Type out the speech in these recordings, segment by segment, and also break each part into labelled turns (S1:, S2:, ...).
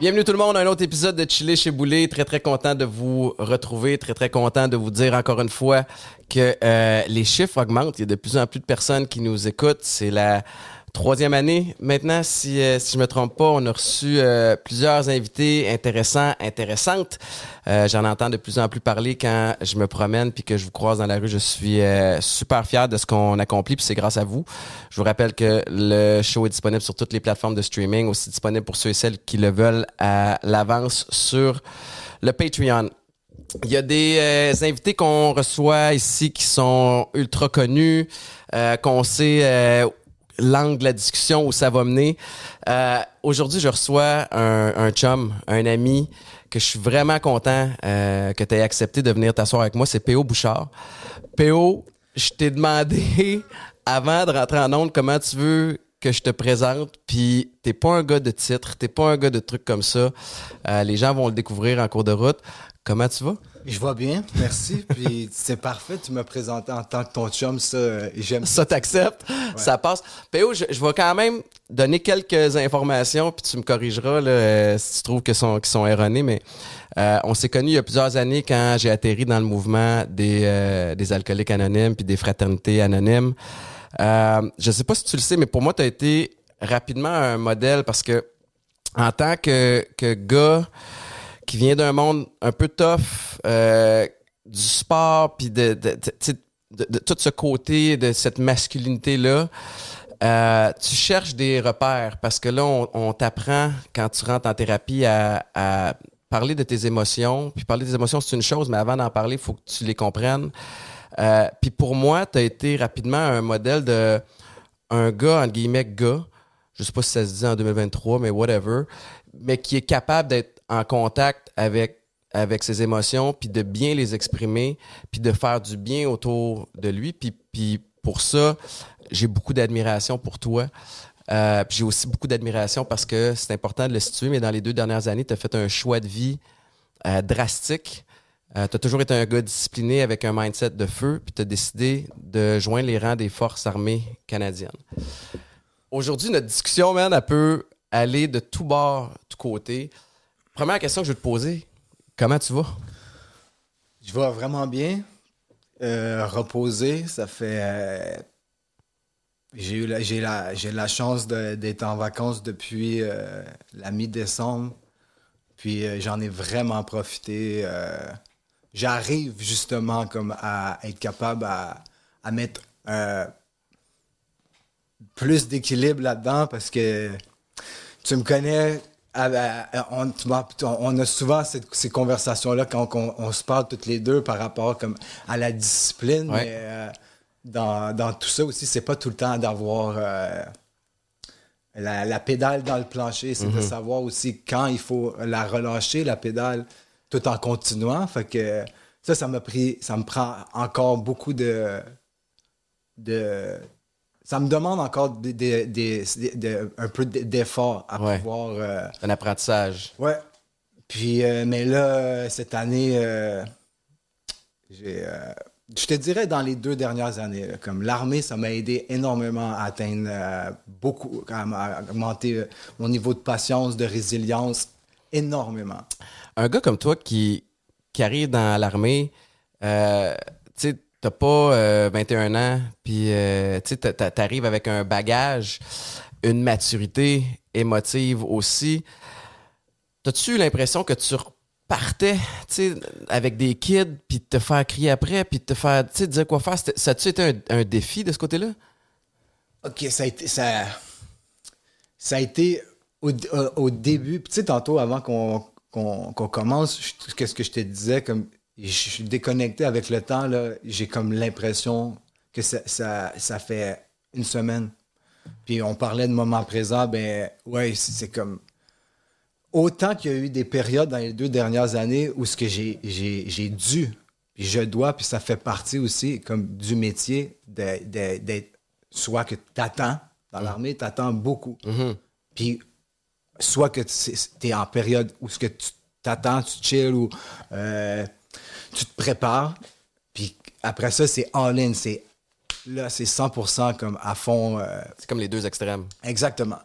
S1: Bienvenue tout le monde à un autre épisode de Chiller chez Boulet. Très très content de vous retrouver, très très content de vous dire encore une fois que euh, les chiffres augmentent. Il y a de plus en plus de personnes qui nous écoutent. C'est la troisième année maintenant, si, euh, si je me trompe pas. On a reçu euh, plusieurs invités intéressants, intéressantes. Euh, J'en entends de plus en plus parler quand je me promène puis que je vous croise dans la rue. Je suis euh, super fier de ce qu'on accomplit puis c'est grâce à vous. Je vous rappelle que le show est disponible sur toutes les plateformes de streaming, aussi disponible pour ceux et celles qui le veulent à l'avance sur le Patreon. Il y a des euh, invités qu'on reçoit ici qui sont ultra connus, euh, qu'on sait euh, l'angle de la discussion où ça va mener. Euh, Aujourd'hui, je reçois un, un chum, un ami que je suis vraiment content euh, que tu aies accepté de venir t'asseoir avec moi. C'est P.O. Bouchard. P.O., je t'ai demandé avant de rentrer en onde comment tu veux que je te présente, puis t'es pas un gars de titre, t'es pas un gars de trucs comme ça. Euh, les gens vont le découvrir en cours de route. Comment tu vas?
S2: Je vois bien, merci. Puis c'est parfait, tu me présentes en tant que ton chum, ça, j'aime
S1: Ça t'accepte, ça passe. P.O., je, je vais quand même donner quelques informations, puis tu me corrigeras là, euh, si tu trouves que sont, qu'ils sont erronées, mais euh, on s'est connus il y a plusieurs années quand j'ai atterri dans le mouvement des, euh, des alcooliques anonymes puis des fraternités anonymes. Euh, je sais pas si tu le sais, mais pour moi, tu as été rapidement un modèle parce que en tant que, que gars qui vient d'un monde un peu tough, euh, du sport, puis de, de, de, de tout ce côté, de cette masculinité-là, euh, tu cherches des repères parce que là, on, on t'apprend quand tu rentres en thérapie à, à parler de tes émotions. Puis parler des émotions, c'est une chose, mais avant d'en parler, il faut que tu les comprennes. Euh, puis pour moi, tu as été rapidement un modèle de un gars, entre guillemets, gars, je sais pas si ça se dit en 2023, mais whatever, mais qui est capable d'être en contact avec, avec ses émotions, puis de bien les exprimer, puis de faire du bien autour de lui. Puis, puis pour ça, j'ai beaucoup d'admiration pour toi. Euh, puis j'ai aussi beaucoup d'admiration parce que c'est important de le situer, mais dans les deux dernières années, tu as fait un choix de vie euh, drastique. tu as toujours été un gars discipliné avec un mindset de feu, puis tu as décidé de joindre les rangs des forces armées canadiennes. Aujourd'hui, notre discussion, man, elle peut aller de tout bord, tout côté. Première question que je vais te poser, comment tu vas?
S2: Je vais vraiment bien. Euh, reposer, ça fait. euh, j'ai eu la, j'ai la, j'ai la chance d'être en vacances depuis euh, la mi-décembre. Puis euh, j'en ai vraiment profité. J'arrive justement comme à être capable à, à mettre plus d'équilibre là-dedans parce que tu me connais. À- à- on, tu m'as- on a souvent cette- ces conversations-là quand on, on se parle toutes les deux par rapport comme à la discipline.
S1: Ouais.
S2: Mais euh, dans, dans tout ça aussi, c'est pas tout le temps d'avoir euh, la, la pédale dans le plancher. C'est de savoir aussi quand il faut la relâcher, la pédale, tout en continuant. Fait que ça, ça m'a pris, ça me prend encore beaucoup de, de ça me demande encore des, des- des- des- de- un peu d'effort à
S1: Ouais.
S2: pouvoir. euh,
S1: Un apprentissage.
S2: ouais. Puis, euh, mais là, cette année, euh, j'ai. je te dirais dans les deux dernières années, là, comme l'armée, ça m'a aidé énormément à atteindre beaucoup, à, augmenter mon niveau de patience, de résilience, énormément.
S1: Un gars comme toi qui, qui arrive dans l'armée, tu sais, t'as pas euh, 21 ans, puis euh, tu t'arrives avec un bagage, une maturité émotive aussi. T'as-tu l'impression que tu repartais, avec des kids, puis de te faire crier après, puis de te faire, dire quoi faire? Ça a-tu été un, défi de ce côté-là?
S2: OK, ça a été. Ça, a été au, début. Tu sais, tantôt, avant qu'on commence, je- qu'est-ce que je te disais? Comme, je suis déconnecté avec le temps. là. J'ai comme l'impression que ça, ça, ça fait une semaine. Puis on parlait de moment présent, ben ouais, c'est comme. Autant qu'il y a eu des périodes dans les deux dernières années où ce que j'ai j'ai- j'ai dû, puis je dois, puis ça fait partie aussi comme du métier d'être soit que tu attends dans l'armée, tu attends beaucoup. Puis soit que tu es en période où ce que tu t'attends, tu chill ou euh, tu te prépares. Puis après ça, c'est all-in. C'est, là, c'est 100% comme à fond. euh,
S1: C'est comme les deux extrêmes.
S2: Exactement.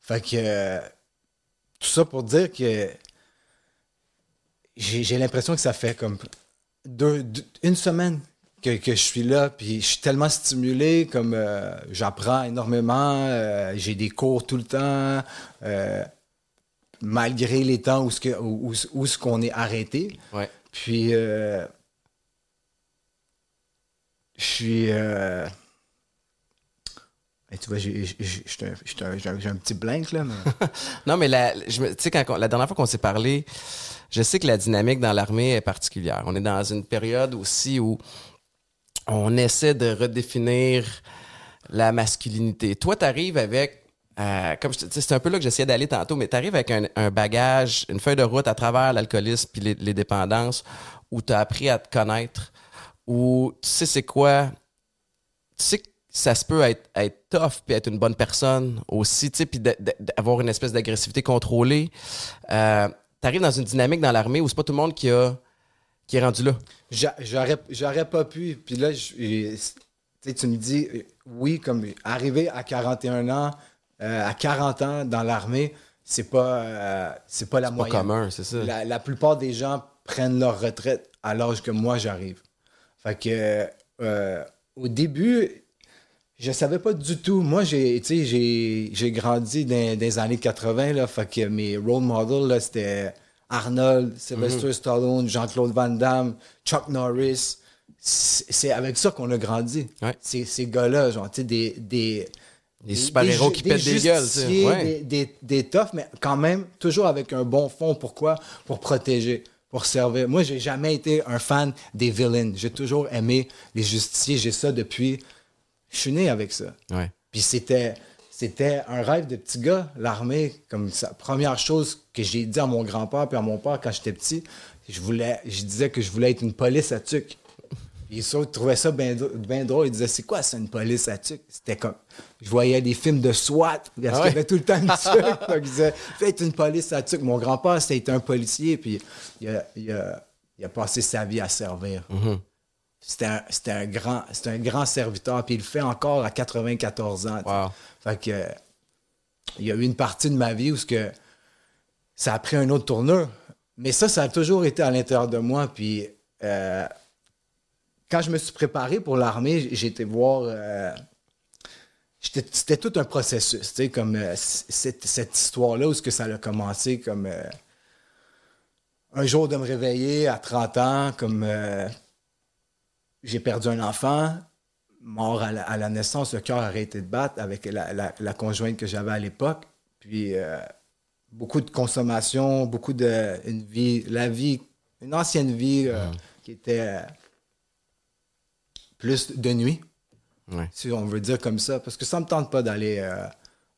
S2: Fait que euh, tout ça pour dire que j'ai l'impression que ça fait comme deux, deux- une semaine que, que je suis là, puis je suis tellement stimulé, comme euh, j'apprends énormément, j'ai des cours tout le temps, malgré les temps où ce que- où, où- où ce qu'on est arrêté.
S1: Ouais.
S2: Puis euh, je suis euh, et tu vois, j'ai un- petit blank là. mais-
S1: Non, mais la, je quand on- la dernière fois qu'on s'est parlé, je sais que la dynamique dans l'armée est particulière. On est dans une période aussi où on essaie de redéfinir la masculinité. Toi, tu arrives avec, euh, comme c'est un peu là que j'essayais d'aller tantôt, mais tu arrives avec un, bagage, une feuille de route à travers l'alcoolisme puis les, dépendances, où tu as appris à te connaître, où tu sais c'est quoi, tu sais que ça se peut être, être tough puis être une bonne personne aussi, tu sais, puis d'avoir une espèce d'agressivité contrôlée. Euh, T'arrives dans une dynamique dans l'armée où c'est pas tout le monde qui a qui est rendu là.
S2: J'a- J'aurais pas pu. Puis là, tu tu me dis, oui, comme arriver à 41 ans, euh, à 40 ans dans l'armée, c'est pas, euh, c'est pas la
S1: Pas
S2: moyenne.
S1: commun, c'est ça.
S2: La, la plupart des gens prennent leur retraite à l'âge que moi j'arrive. Fait que euh, au début, je savais pas du tout. Moi, j'ai, tu sais, j'ai, j'ai grandi dans, dans les années 80, là, fait que mes role models, là, c'était Arnold, Sylvester Stallone, Jean-Claude Van Damme, Chuck Norris. C'est c'est avec ça qu'on a grandi.
S1: Ouais.
S2: Ces, ces gars-là, genre, tu sais, des, des,
S1: Des super-héros qui pètent des gueules, Ouais.
S2: des, des, des toughs, mais quand même, toujours avec un bon fond. Pourquoi? Pour protéger, pour servir. Moi, j'ai jamais été un fan des villains. J'ai toujours aimé les justiciers. J'ai ça depuis... Je suis né avec ça.
S1: Ouais.
S2: Puis c'était, c'était un rêve de petit gars, l'armée. Comme sa première chose que j'ai dit à mon grand-père puis à mon père quand j'étais petit, je voulais, je disais que je voulais être une police à tuc. Puis ils autres trouvaient ça bien drôle. Ils disaient, c'est quoi ça, une police à tuc? C'était comme, je voyais des films de SWAT, parce
S1: Ah
S2: qu'il y avait tout le temps une tuc. Donc ils disaient, faites une police à tuc. Mon grand-père, c'était un policier, puis il a, il a- il a passé sa vie à servir.
S1: Mhm.
S2: C'était un, c'était un grand, c'était un grand serviteur, puis il le fait encore à 94 ans.
S1: Wow.
S2: Fait que il y a eu une partie de ma vie où que ça a pris un autre tournure. Mais ça, ça a toujours été à l'intérieur de moi. Puis euh, quand je me suis préparé pour l'armée, été voir. euh, j'étais- c'était tout un processus, tu sais, comme euh, cette, cette histoire-là où ce que ça a commencé comme euh, un jour de me réveiller à 30 ans, comme j'ai perdu un enfant, mort à la, à la naissance, le cœur a arrêté de battre avec la, la- la conjointe que j'avais à l'époque. Puis beaucoup de consommation, beaucoup de une vie, la vie, une ancienne vie euh, qui était plus de nuit,
S1: Ouais.
S2: si on veut dire comme ça, parce que ça me tente pas d'aller euh,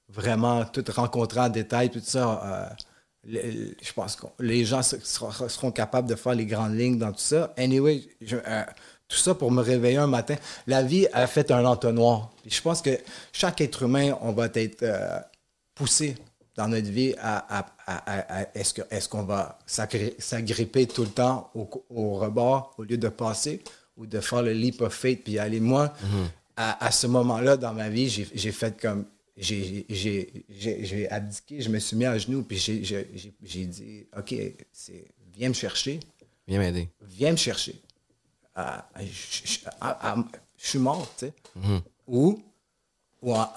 S2: vraiment tout rencontrer en détail, tout ça. euh, le- je pense que les gens se- seront, seront capables de faire les grandes lignes dans tout ça. Anyway, je- euh, tout ça pour me réveiller un matin. La vie a fait un entonnoir. Puis je pense que chaque être humain, on va être poussé dans notre vie à, à- à- à- à- est-ce qu'on va s'agripper tout le temps au rebord au lieu de passer? Ou de faire le leap of faith puis aller moi à, à ce moment-là dans ma vie j'ai fait comme j'ai j'ai- j'ai- j'ai abdiqué je me suis mis à genoux puis j'ai dit ok c'est viens me chercher
S1: Viens m'aider.
S2: viens me chercher. Je, je- je suis mort, tu sais. Ou, ou, en-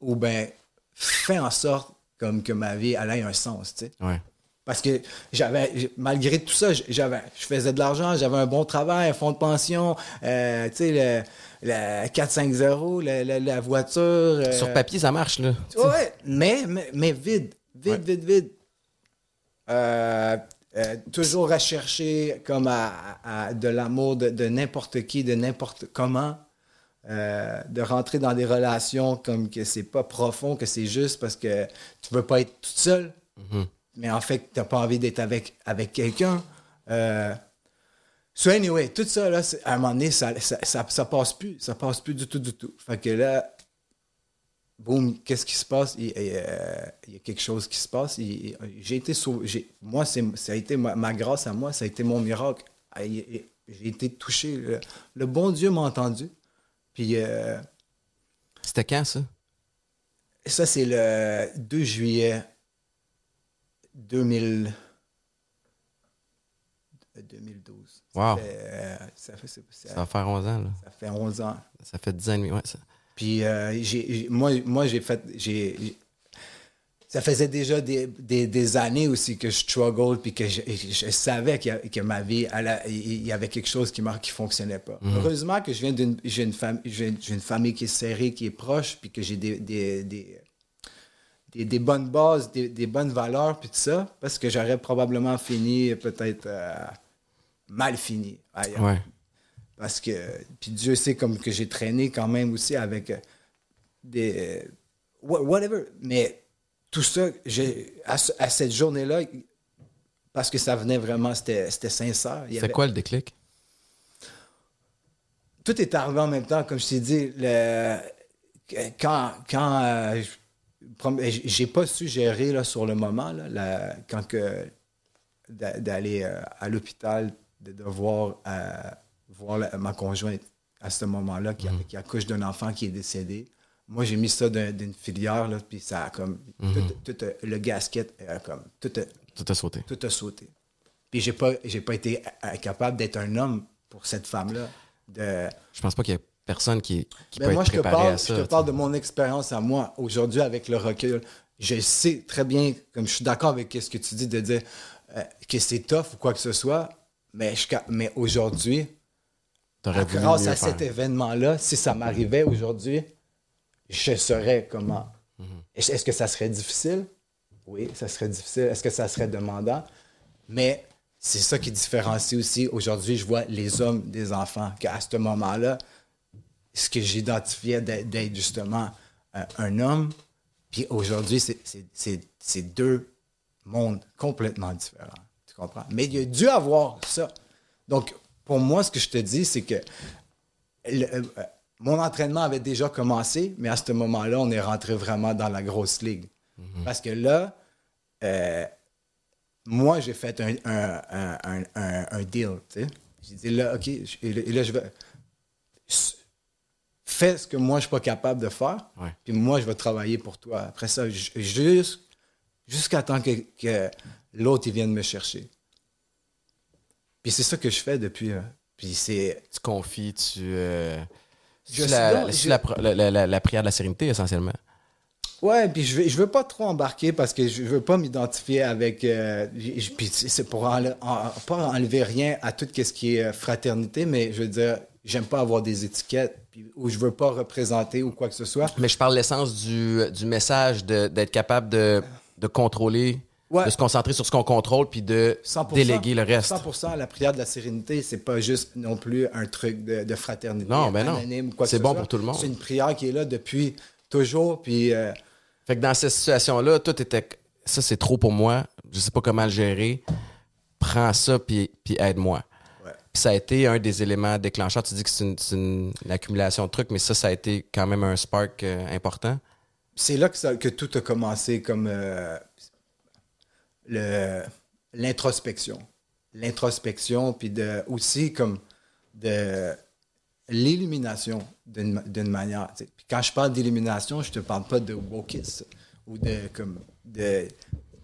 S2: ou ben, fais en sorte comme que ma vie elle ait un sens, tu sais.
S1: Ouais.
S2: Parce que j'avais, malgré tout ça, j'avais, je faisais de l'argent, j'avais un bon travail, un fonds de pension, euh, tu sais, le, le 450, le- le- la voiture. euh,
S1: Sur papier, ça marche, là.
S2: Ouais, mais, mais, mais vide. Vide,
S1: Ouais.
S2: vide, vide. Euh, euh, toujours à chercher comme à, à- à de l'amour de, de n'importe qui, de n'importe comment. Euh, de rentrer dans des relations comme que c'est pas profond, que c'est juste parce que tu veux pas être toute seule. Mais en fait, tu n'as pas envie d'être avec, avec quelqu'un. Euh, So anyway, tout ça, là, à un moment donné, ça, ça, ça, ça passe plus. Ça passe plus du tout, du tout. Fait que là, boum, qu'est-ce qui se passe? Il, euh, il y a quelque chose qui se passe. J'ai été sauvé. Moi, c'est- ça a été ma, ma grâce à moi, ça a été mon miracle. Ah, J'ai été touché. Le, le bon Dieu m'a entendu. Puis euh,
S1: C'était quand, ça?
S2: ça, c'est le 2 juillet 2000, 2012.
S1: Wow.
S2: Ça fait, euh, ça, fait, ça- ça-
S1: Ça va faire 11 ans, là.
S2: ça fait 11 ans.
S1: Ça fait 10 ans et demi, ouais. Ça.
S2: Puis euh, j'ai- moi, moi j'ai fait. j'ai ça faisait déjà des, des, des années aussi que je struggle, puis que je, je savais a- que ma vie, elle a- il y avait quelque chose qui ne qui fonctionnait pas. Heureusement que je viens d'une j'ai une, fam- une famille qui est serrée, qui est proche, puis que j'ai des, des, des, bonnes bases, des, des bonnes valeurs, puis tout ça, parce que j'aurais probablement fini peut-être euh, mal fini ailleurs.
S1: Ouais.
S2: Parce que, puis Dieu sait comme que j'ai traîné quand même aussi avec euh, des. euh, wha- whatever. Mais tout ça, à, ce- à cette journée-là, parce que ça venait vraiment, c'était sincère.
S1: C'est
S2: avait-
S1: quoi le déclic?
S2: tout est arrivé en même temps, comme je t'ai dit. Le, quand quand euh, j'ai pas su gérer là, sur le moment, là, la- quand que d'a- d'aller euh, à l'hôpital, de devoir euh, voir la- ma conjointe à ce moment-là qui, a- qui accouche d'un enfant qui est décédé. Moi, j'ai mis ça d'un- d'une filière, là, puis ça a comme. tout, tout, euh, le gasket, a comme. Tout, a-
S1: Tout a sauté.
S2: tout a sauté. Puis j'ai pas, j'ai pas été euh, capable d'être un homme pour cette femme-là. De,
S1: Je pense pas qu'il y ait personne qui, qui
S2: mais
S1: peut
S2: moi,
S1: être
S2: je te
S1: préparé
S2: parle,
S1: à ça.
S2: je te parle de mon expérience à moi. Aujourd'hui, avec le recul, je sais très bien, comme je suis d'accord avec ce que tu dis, de dire euh, que c'est tough ou quoi que ce soit, mais, je mais aujourd'hui, grâce à
S1: faire.
S2: cet événement-là, si ça m'arrivait aujourd'hui, je saurais comment.
S1: Mhm.
S2: Est-ce que ça serait difficile? Oui, ça serait difficile. Est-ce que ça serait demandant? Mais c'est ça qui différencie aussi. Aujourd'hui, je vois les hommes des enfants, qu'à ce moment-là, ce que j'identifiais d'être justement euh, un homme, puis aujourd'hui, c'est- deux mondes complètement différents. Tu comprends? Mais il y a dû avoir ça. Donc, pour moi, ce que je te dis, c'est que le- euh, mon entraînement avait déjà commencé, mais à ce moment-là, on est rentré vraiment dans la grosse ligue. Parce que là, euh, moi, j'ai fait un, un, un, deal. tu sais. J'ai dit là, OK, je- et là, et là, je vais. Fais ce que moi, je suis pas capable de faire,
S1: Ouais.
S2: puis moi, je vais travailler pour toi. Après ça, juste- jusqu'à temps que, que l'autre il vienne me chercher. Puis c'est ça que je fais depuis. euh, Puis c'est.
S1: Tu confies, tu. euh,
S2: Je
S1: la,
S2: je-
S1: la, la- prière de la sérénité, essentiellement.
S2: Ouais, puis je veux, je veux pas trop embarquer parce que je veux pas m'identifier avec. euh, puis c'est pour enle- en- pas enlever rien à tout ce qui est euh, fraternité, mais je veux dire, j'aime pas avoir des étiquettes ou je veux pas représenter ou quoi que ce soit.
S1: Mais je parle de l'essence du, du message, d'être capable de, de contrôler,
S2: Ouais.
S1: de se concentrer sur ce qu'on contrôle, puis de
S2: 100%,
S1: déléguer le reste.
S2: 100% la prière de la sérénité, c'est pas juste non plus un truc de, de fraternité.
S1: Non, ben non.
S2: anonyme que
S1: C'est
S2: ce
S1: bon
S2: soit.
S1: pour tout le monde.
S2: C'est une prière qui est là depuis toujours, puis. euh,
S1: Fait que dans cette situation-là, tout était. Ça, c'est trop pour moi. Je sais pas comment le gérer. Prends ça, puis, puis aide-moi. Ça a été un des éléments déclencheurs. Tu dis que c'est une, accumulation de trucs, mais ça, ça a été quand même un spark euh, important.
S2: c'est là que, ça- que tout a commencé comme euh, l'introspection. L'introspection, puis de, aussi comme de l'illumination d'une manière. Puis quand je parle d'illumination, je te parle pas de wokisme ou de, comme, de,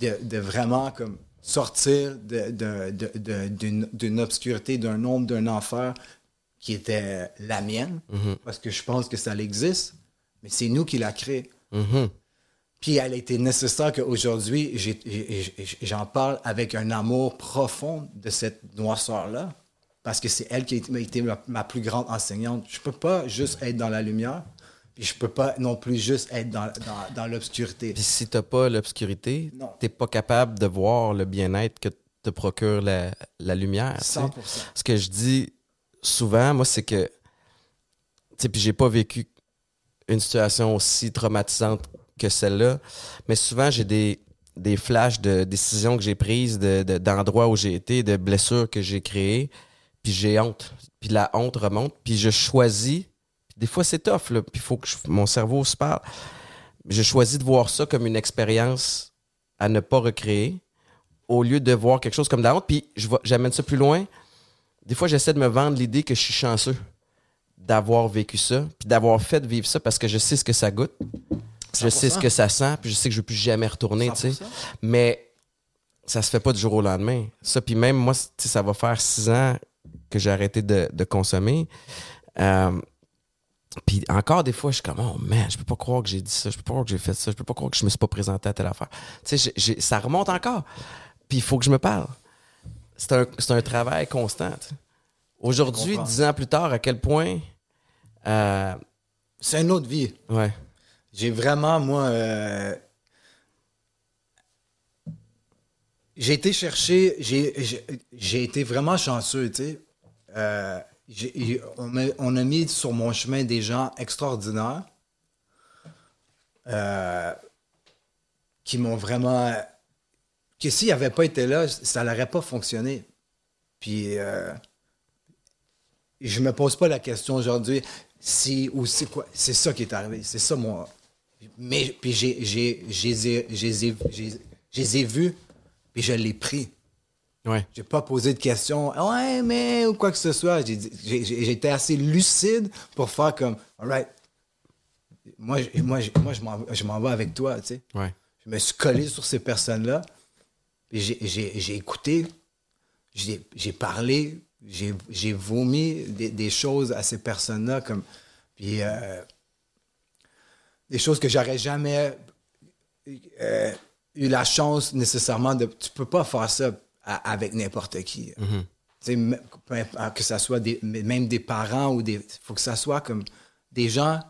S2: de vraiment comme sortir d'une obscurité, d'un nombre, d'un enfer qui était la mienne, parce que je pense que ça existe, mais c'est nous qui l'a créé.
S1: Mhm.
S2: Puis elle a été nécessaire qu'aujourd'hui, j'en parle avec un amour profond de cette noirceur-là, parce que c'est elle qui a été- ma, ma plus grande enseignante. Je peux pas juste être dans la lumière, je peux pas non plus juste être dans, dans, dans l'obscurité.
S1: Puis si t'as pas l'obscurité, t'es pas capable de voir le bien-être que te procure la, la lumière. tu sais.
S2: 100%.
S1: Ce que je dis souvent, moi, c'est que, tu sais, puis j'ai pas vécu une situation aussi traumatisante que celle-là, mais souvent j'ai des, des flashs de décisions que j'ai prises, de, de- d'endroits où j'ai été, de blessures que j'ai créées, puis j'ai honte. Puis la honte remonte, puis je choisis. Des fois, c'est tough, là, puis il faut que je- mon cerveau se parle. je choisis de voir ça comme une expérience à ne pas recréer au lieu de voir quelque chose comme de la honte. Puis je vais- j'amène ça plus loin. Des fois, j'essaie de me vendre l'idée que je suis chanceux d'avoir vécu ça, puis d'avoir fait vivre ça parce que je sais ce que ça goûte. Je sais ce que ça sent, puis je sais que je ne veux plus jamais retourner, tu sais.
S2: 100%.
S1: Mais ça se fait pas du jour au lendemain. Ça, puis même moi, ça va faire six ans que j'ai arrêté de, de consommer. Euh, puis encore des fois, je suis comme, oh man, je peux pas croire que j'ai dit ça, je peux pas croire que j'ai fait ça, je peux pas croire que je me suis pas présenté à telle affaire. Tu sais, ça remonte encore. Puis il faut que je me parle. C'est un, c'est un travail constant. Aujourd'hui, dix ans plus tard, à quel point. euh,
S2: C'est une autre vie.
S1: ouais.
S2: J'ai vraiment, moi. euh, J'ai été chercher. J'ai été vraiment chanceux, tu sais. Euh, on, a mis sur mon chemin des gens extraordinaires euh, qui m'ont vraiment. que s'ils n'avaient pas été là, ça n'aurait pas fonctionné. Puis. euh, je me pose pas la question aujourd'hui si ou c'est quoi. C'est ça qui est arrivé. C'est ça mon. Mais puis j'ai j'ai j'ai j'ai j'ai vus puis je l'ai pris.
S1: Ouais.
S2: J'ai pas posé de questions. Ouais, mais ou quoi que ce soit. J'ai J'étais assez lucide pour faire comme, alright. Moi, je- moi, je- moi, je m'en vais avec toi, tu sais.
S1: Ouais.
S2: Je me suis collé sur ces personnes-là. J'ai- écouté, j'ai parlé, j'ai j'ai vomi des, des choses à ces personnes-là. comme Puis euh, des choses que j'aurais jamais euh, eu la chance nécessairement de. Tu peux pas faire ça à- avec n'importe qui. Tu sais, m- peu importe, que ce soit des, même des parents ou des. Il faut que ça soit comme des gens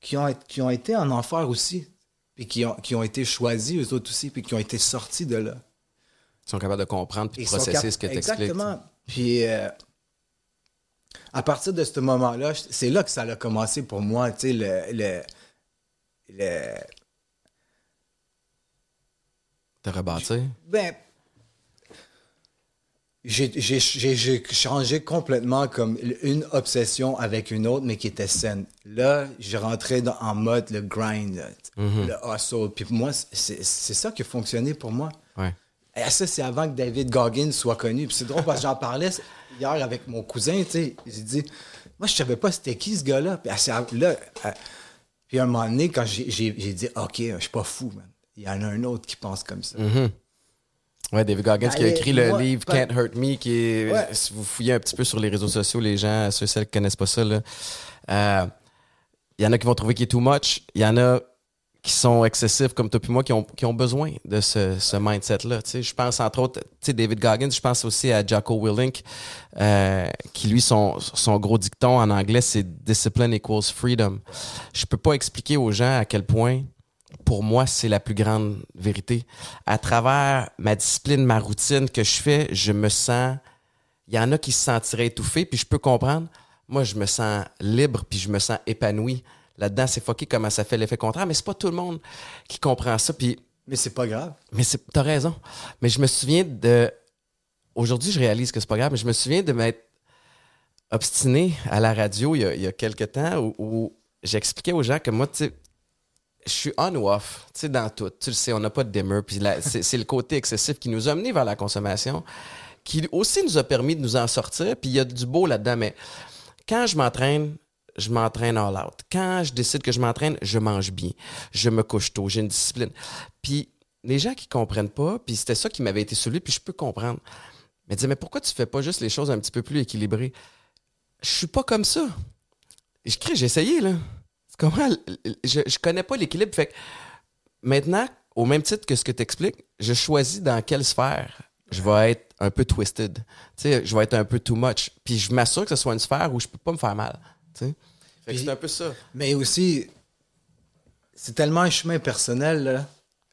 S2: qui ont, qui ont été en enfer aussi. Puis qui ont, qui ont été choisis, eux autres aussi, puis qui ont été sortis de là.
S1: Ils sont capables de comprendre puis de processer ce que tu expliques.
S2: Exactement. Puis euh, à partir de ce moment-là, c'est là que ça a commencé pour moi, tu sais, le, le, le-
S1: Te rebâtir?
S2: Ben, j'ai changé complètement comme une obsession avec une autre, mais qui était saine. Là, j'ai rentré dans- en mode le grind,
S1: Mm-hmm.
S2: le hustle. Puis moi, c'est ça qui a fonctionné pour moi.
S1: Ouais.
S2: Et ça, c'est avant que David Goggins soit connu. Puis c'est drôle parce que j'en parlais hier avec mon cousin, tu sais. J'ai dit, moi, je savais pas c'était qui ce gars-là. Puis, là, euh, puis à un moment donné, quand j'ai dit, OK, je suis pas fou, man. Il y en a un autre qui pense comme ça.
S1: Ouais, David Goggins qui a
S2: Ben,
S1: écrit le
S2: moi,
S1: livre
S2: pas-
S1: Can't Hurt Me, qui est,
S2: Ouais.
S1: si vous fouillez un petit peu sur les réseaux sociaux, les gens, ceux et celles qui connaissent pas ça, là, euh, il y en a qui vont trouver qu'il est too much. Il y en a qui sont excessifs comme toi puis moi, qui ont, qui ont besoin de ce, ce mindset-là. Je pense entre autres, tu sais, David Goggins, je pense aussi à Jocko Willink, euh, qui lui, son, son gros dicton en anglais, c'est Discipline equals freedom. Je peux pas expliquer aux gens à quel point pour moi, c'est la plus grande vérité. À travers ma discipline, ma routine que je fais, je me sens. Il y en a qui se sentiraient étouffés, puis je peux comprendre. Moi, je me sens libre, puis je me sens épanoui. Là-dedans, c'est fucké comment ça fait l'effet contraire, mais c'est pas tout le monde qui comprend ça. Puis,
S2: Mais c'est pas grave.
S1: mais c'est, t'as raison. Mais je me souviens de. Aujourd'hui, je réalise que c'est pas grave, mais je me souviens de m'être obstiné à la radio il y a, il y a quelques temps où, où j'expliquais aux gens que moi, tu sais, je suis on ou off, tu sais, dans tout. Tu le sais, on n'a pas de dimmer. Puis c'est, le côté excessif qui nous a amenés vers la consommation, qui aussi nous a permis de nous en sortir. Puis il y a du beau là-dedans, mais quand je m'entraîne, je m'entraîne all out. Quand je décide que je m'entraîne, je mange bien. Je me couche tôt, j'ai une discipline. Puis les gens qui comprennent pas, puis c'était ça qui m'avait été soulevé, puis je peux comprendre. Mais disaient, mais pourquoi tu fais pas juste les choses un petit peu plus équilibrées? Je suis pas comme ça. Je crie, j'ai essayé, là. Comment? Je, je connais pas l'équilibre. Fait que maintenant, au même titre que ce que tu expliques, je choisis dans quelle sphère je vais être un peu twisted. Tu sais, je vais être un peu too much. Puis je m'assure que ce soit une sphère où je peux pas me faire mal. Tu sais? Fait que c'est un peu ça.
S2: Mais aussi, c'est tellement un chemin personnel, là.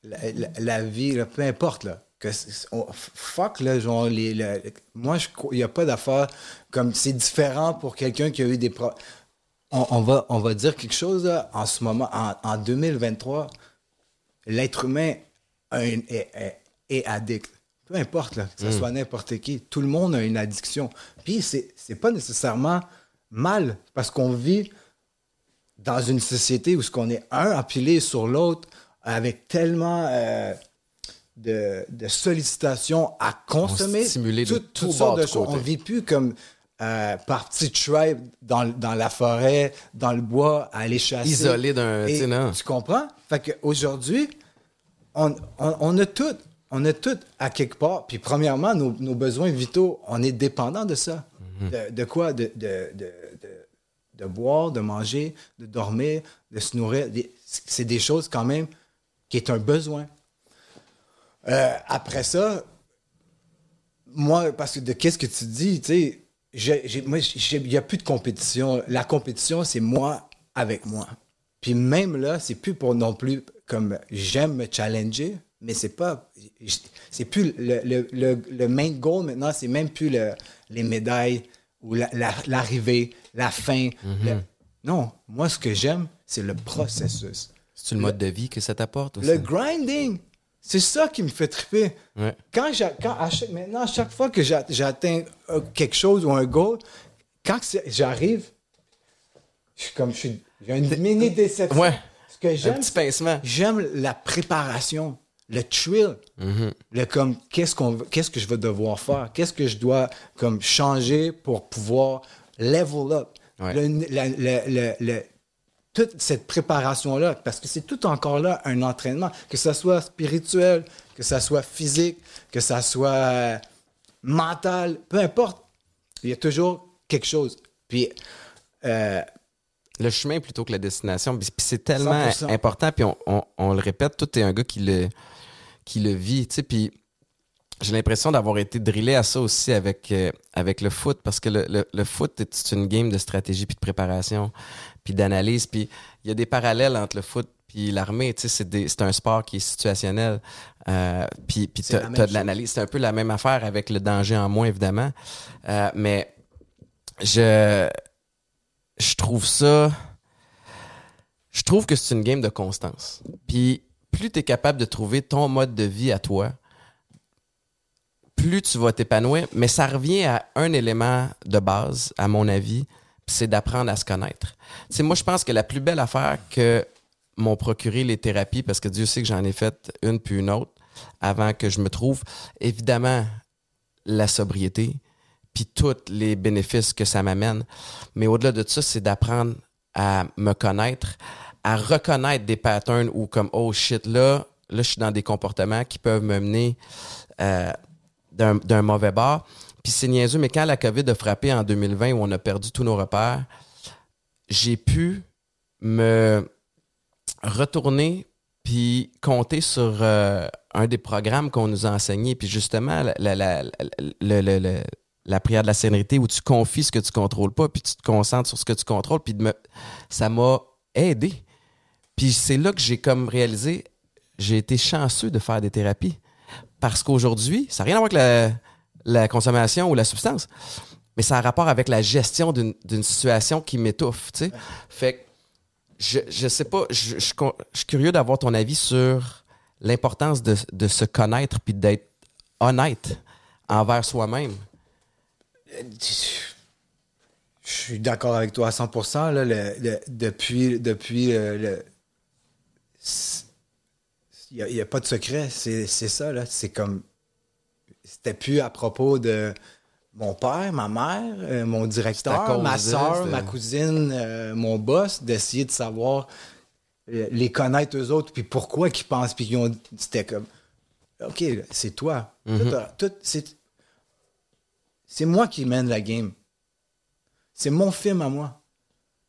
S2: La, la- la vie, là, peu importe, là. Que on- fuck, là, genre, les, le- moi, il n'y a pas d'affaire comme c'est différent pour quelqu'un qui a eu des pro- on, on va, on va dire quelque chose, là, en ce moment, en, en 2023, l'être humain a une- est, est- est addict. Peu importe, là, que ce soit n'importe qui. Tout le monde a une addiction. Puis c'est c'est pas nécessairement mal, parce qu'on vit dans une société où ce qu'on est un appelé sur l'autre avec tellement euh, de, de sollicitations à consommer, toutes, sortes de choses. On vit plus comme euh, par petites tribes dans, dans la forêt, dans le bois, à aller chasser.
S1: Isolé d'un. Tu
S2: comprends? Fait qu'aujourd'hui, on, on, on a tout. On a tout à quelque part. Puis premièrement, nos, nos besoins vitaux, on est dépendant de ça.
S1: Mhm.
S2: de, de quoi? De, de, de, de, de boire, de manger, de dormir, de se nourrir. C'est des choses quand même qui est un besoin. Euh, après ça, moi, parce que de qu'est-ce que tu dis, tu sais, il n'y a plus de compétition. La compétition, c'est moi avec moi. Puis même là, c'est plus pour non plus comme j'aime me challenger, mais c'est pas, c'est plus le, le, le, le main goal maintenant, c'est même plus le- les médailles ou la- la- l'arrivée, la, fin. le- non, moi, ce que j'aime, c'est le processus.
S1: C'est le mode de vie que ça t'apporte aussi.
S2: Le grinding, c'est ça qui me fait triper.
S1: Ouais.
S2: Quand, quand à chaque- maintenant, à chaque fois que j'a- j'atteins euh, quelque chose ou un goal, quand j'arrive, je suis comme, je suis, j'ai une mini déception.
S1: Ouais.
S2: Ce que j'aime,
S1: petit pincement.
S2: j'aime la préparation, le thrill,
S1: Mm-hmm.
S2: le comme, qu'est-ce qu'on, qu'est-ce que je vais devoir faire, qu'est-ce que je dois comme changer pour pouvoir level up?
S1: Ouais.
S2: Le- la- toute cette préparation-là, parce que c'est tout encore là un entraînement, que ce soit spirituel, que ce soit physique, que ce soit euh, mental, peu importe, il y a toujours quelque chose. Puis, euh,
S1: Le chemin plutôt que la destination. C'est tellement
S2: 100%.
S1: important. Puis on, on- on le répète, tout est un gars qui le, qui le vit. Tu sais, puis j'ai l'impression d'avoir été drillé à ça aussi avec, euh, avec le foot. Parce que le, le- le foot, c'est une game de stratégie, puis de préparation, puis d'analyse. Puis il y a des parallèles entre le foot puis l'armée. Tu sais, c'est un sport qui est situationnel. Euh, puis
S2: même
S1: t'as de l'analyse. C'est un peu la même affaire avec le danger en moins, évidemment. Euh, mais je je trouve ça. Je trouve que c'est une game de constance. Puis plus tu es capable de trouver ton mode de vie à toi, plus tu vas t'épanouir. Mais ça revient à un élément de base, à mon avis, c'est d'apprendre à se connaître. Tu sais, moi, je pense que la plus belle affaire que m'ont procuré les thérapies, parce que Dieu sait que j'en ai fait une puis une autre avant que je me trouve, évidemment, la sobriété, puis tous les bénéfices que ça m'amène. Mais au-delà de ça, c'est d'apprendre à me connaître, à reconnaître des patterns où comme oh shit là, là je suis dans des comportements qui peuvent me mener euh, d'un d'un mauvais bord. Puis c'est niaiseux, mais quand la COVID a frappé en 2020 où on a perdu tous nos repères, j'ai pu me retourner puis compter sur euh, un des programmes qu'on nous a enseigné. Puis justement, la, la, la, la prière de la sérénité où tu confies ce que tu contrôles pas, puis tu te concentres sur ce que tu contrôles. Puis de me- ça m'a aidé. Puis c'est là que j'ai comme réalisé, j'ai été chanceux de faire des thérapies. Parce qu'aujourd'hui, ça n'a rien à voir avec la, la consommation ou la substance, mais ça a rapport avec la gestion d'une situation qui m'étouffe, tu sais. Fait que je, je sais pas, je, je, suis curieux d'avoir ton avis sur l'importance de, de se connaître puis d'être honnête envers soi-même.
S2: Je suis d'accord avec toi à 100%. Là, depuis depuis euh, le. Il n'y a, pas de secret. C'est ça. là. C'est comme. C'était plus à propos de mon père, ma mère, euh, mon directeur, ma soeur,
S1: c'était-
S2: ma cousine, euh, mon boss, d'essayer de savoir, euh, les connaître eux autres, puis pourquoi qu'ils pensent, puis qu'ils ont. C'était comme. OK, c'est toi. Tout- c'est c'est moi qui mène la game. C'est mon film à moi.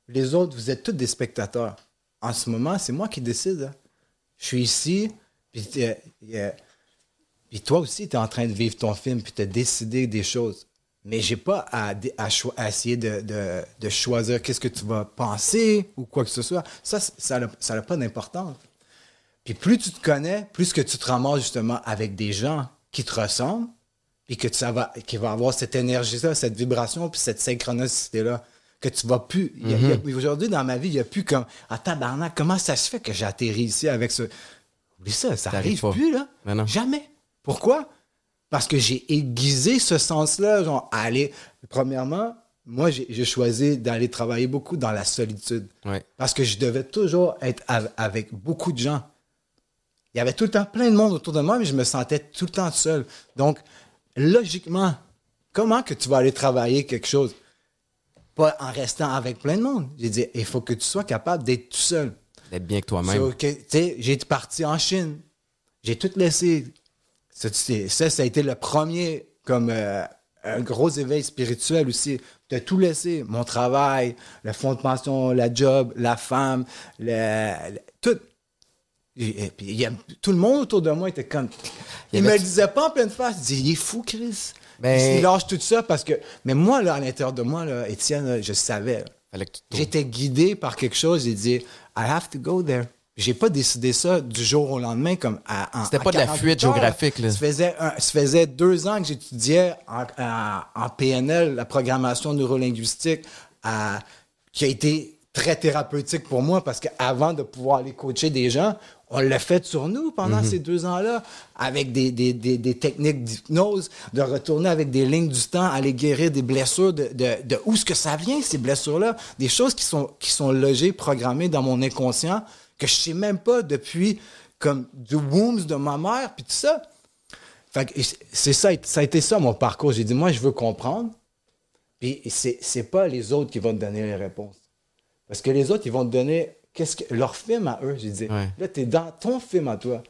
S2: Les autres, vous êtes tous des spectateurs. En ce moment, c'est moi qui décide. hein. Je suis ici, puis euh, puis toi aussi, tu es en train de vivre ton film, puis tu as décidé des choses. Mais j'ai pas à, à essayer de, de- de choisir qu'est-ce que tu vas penser ou quoi que ce soit. Ça, ça n'a ça pas d'importance. Puis plus tu te connais, plus que tu te ramasses justement avec des gens qui te ressemblent, puis que ça va, qui va avoir cette énergie-là, cette vibration, puis cette synchronicité-là, que tu vas plus. a- Aujourd'hui, dans ma vie, il n'y a plus comme Ah, tabarnak, comment ça se fait que j'ai atterri ici avec ce. Oublie ça, ça
S1: arrive
S2: arrive
S1: pas.
S2: plus, là.
S1: Ben.
S2: Jamais. Pourquoi? Parce que j'ai aiguisé ce sens-là, genre, aller, premièrement, moi, j'ai choisi d'aller travailler beaucoup dans la solitude.
S1: Ouais.
S2: Parce que je devais toujours être av- avec beaucoup de gens. Il y avait tout le temps plein de monde autour de moi, mais je me sentais tout le temps seul. Donc, logiquement, comment que tu vas aller travailler quelque chose? Pas en restant avec plein de monde. J'ai dit, il faut que tu sois capable d'être tout seul.
S1: D'être bien que toi-même.
S2: So, j'ai été parti en Chine. J'ai tout laissé. Ça, ça, ça a été le premier comme euh, un gros éveil spirituel aussi. De tout laissé. Mon travail, le fonds de pension, la job, la femme, le, le- tout. Et, et puis, il y a- tout le monde autour de moi était comme.
S1: Il
S2: Il me le disait pas en pleine face. Il disait, il est fou, Chris. Il lâche tout ça parce que. Mais moi, là, à l'intérieur de moi, là, Étienne, là, je savais. J'étais guidé par quelque chose. J'ai dit, I have to go there. J'ai pas décidé ça du jour au lendemain comme à,
S1: C'était pas de la
S2: 48
S1: fuite
S2: heures.
S1: géographique, là.
S2: Ça faisait, un- ça faisait deux ans que j'étudiais en, en- PNL, la programmation neurolinguistique, à- qui a été très thérapeutique pour moi parce qu'avant de pouvoir aller coacher des gens, on l'a fait sur nous pendant
S1: Mhm.
S2: ces deux ans-là, avec des, des- des- des techniques d'hypnose, de retourner avec des lignes du temps, aller guérir des blessures, de, de, de où est-ce que ça vient, ces blessures-là, des choses qui sont, qui sont logées, programmées dans mon inconscient, que je sais même pas depuis comme du womb de ma mère, puis tout ça. Fait que c'est ça, ça a été ça mon parcours. J'ai dit, moi, je veux comprendre. Puis c'est, c'est pas les autres qui vont te donner les réponses. Parce que les autres, ils vont te donner qu'est-ce que, leur film à eux. J'ai dit,
S1: Ouais.
S2: là, t'es dans ton film à toi.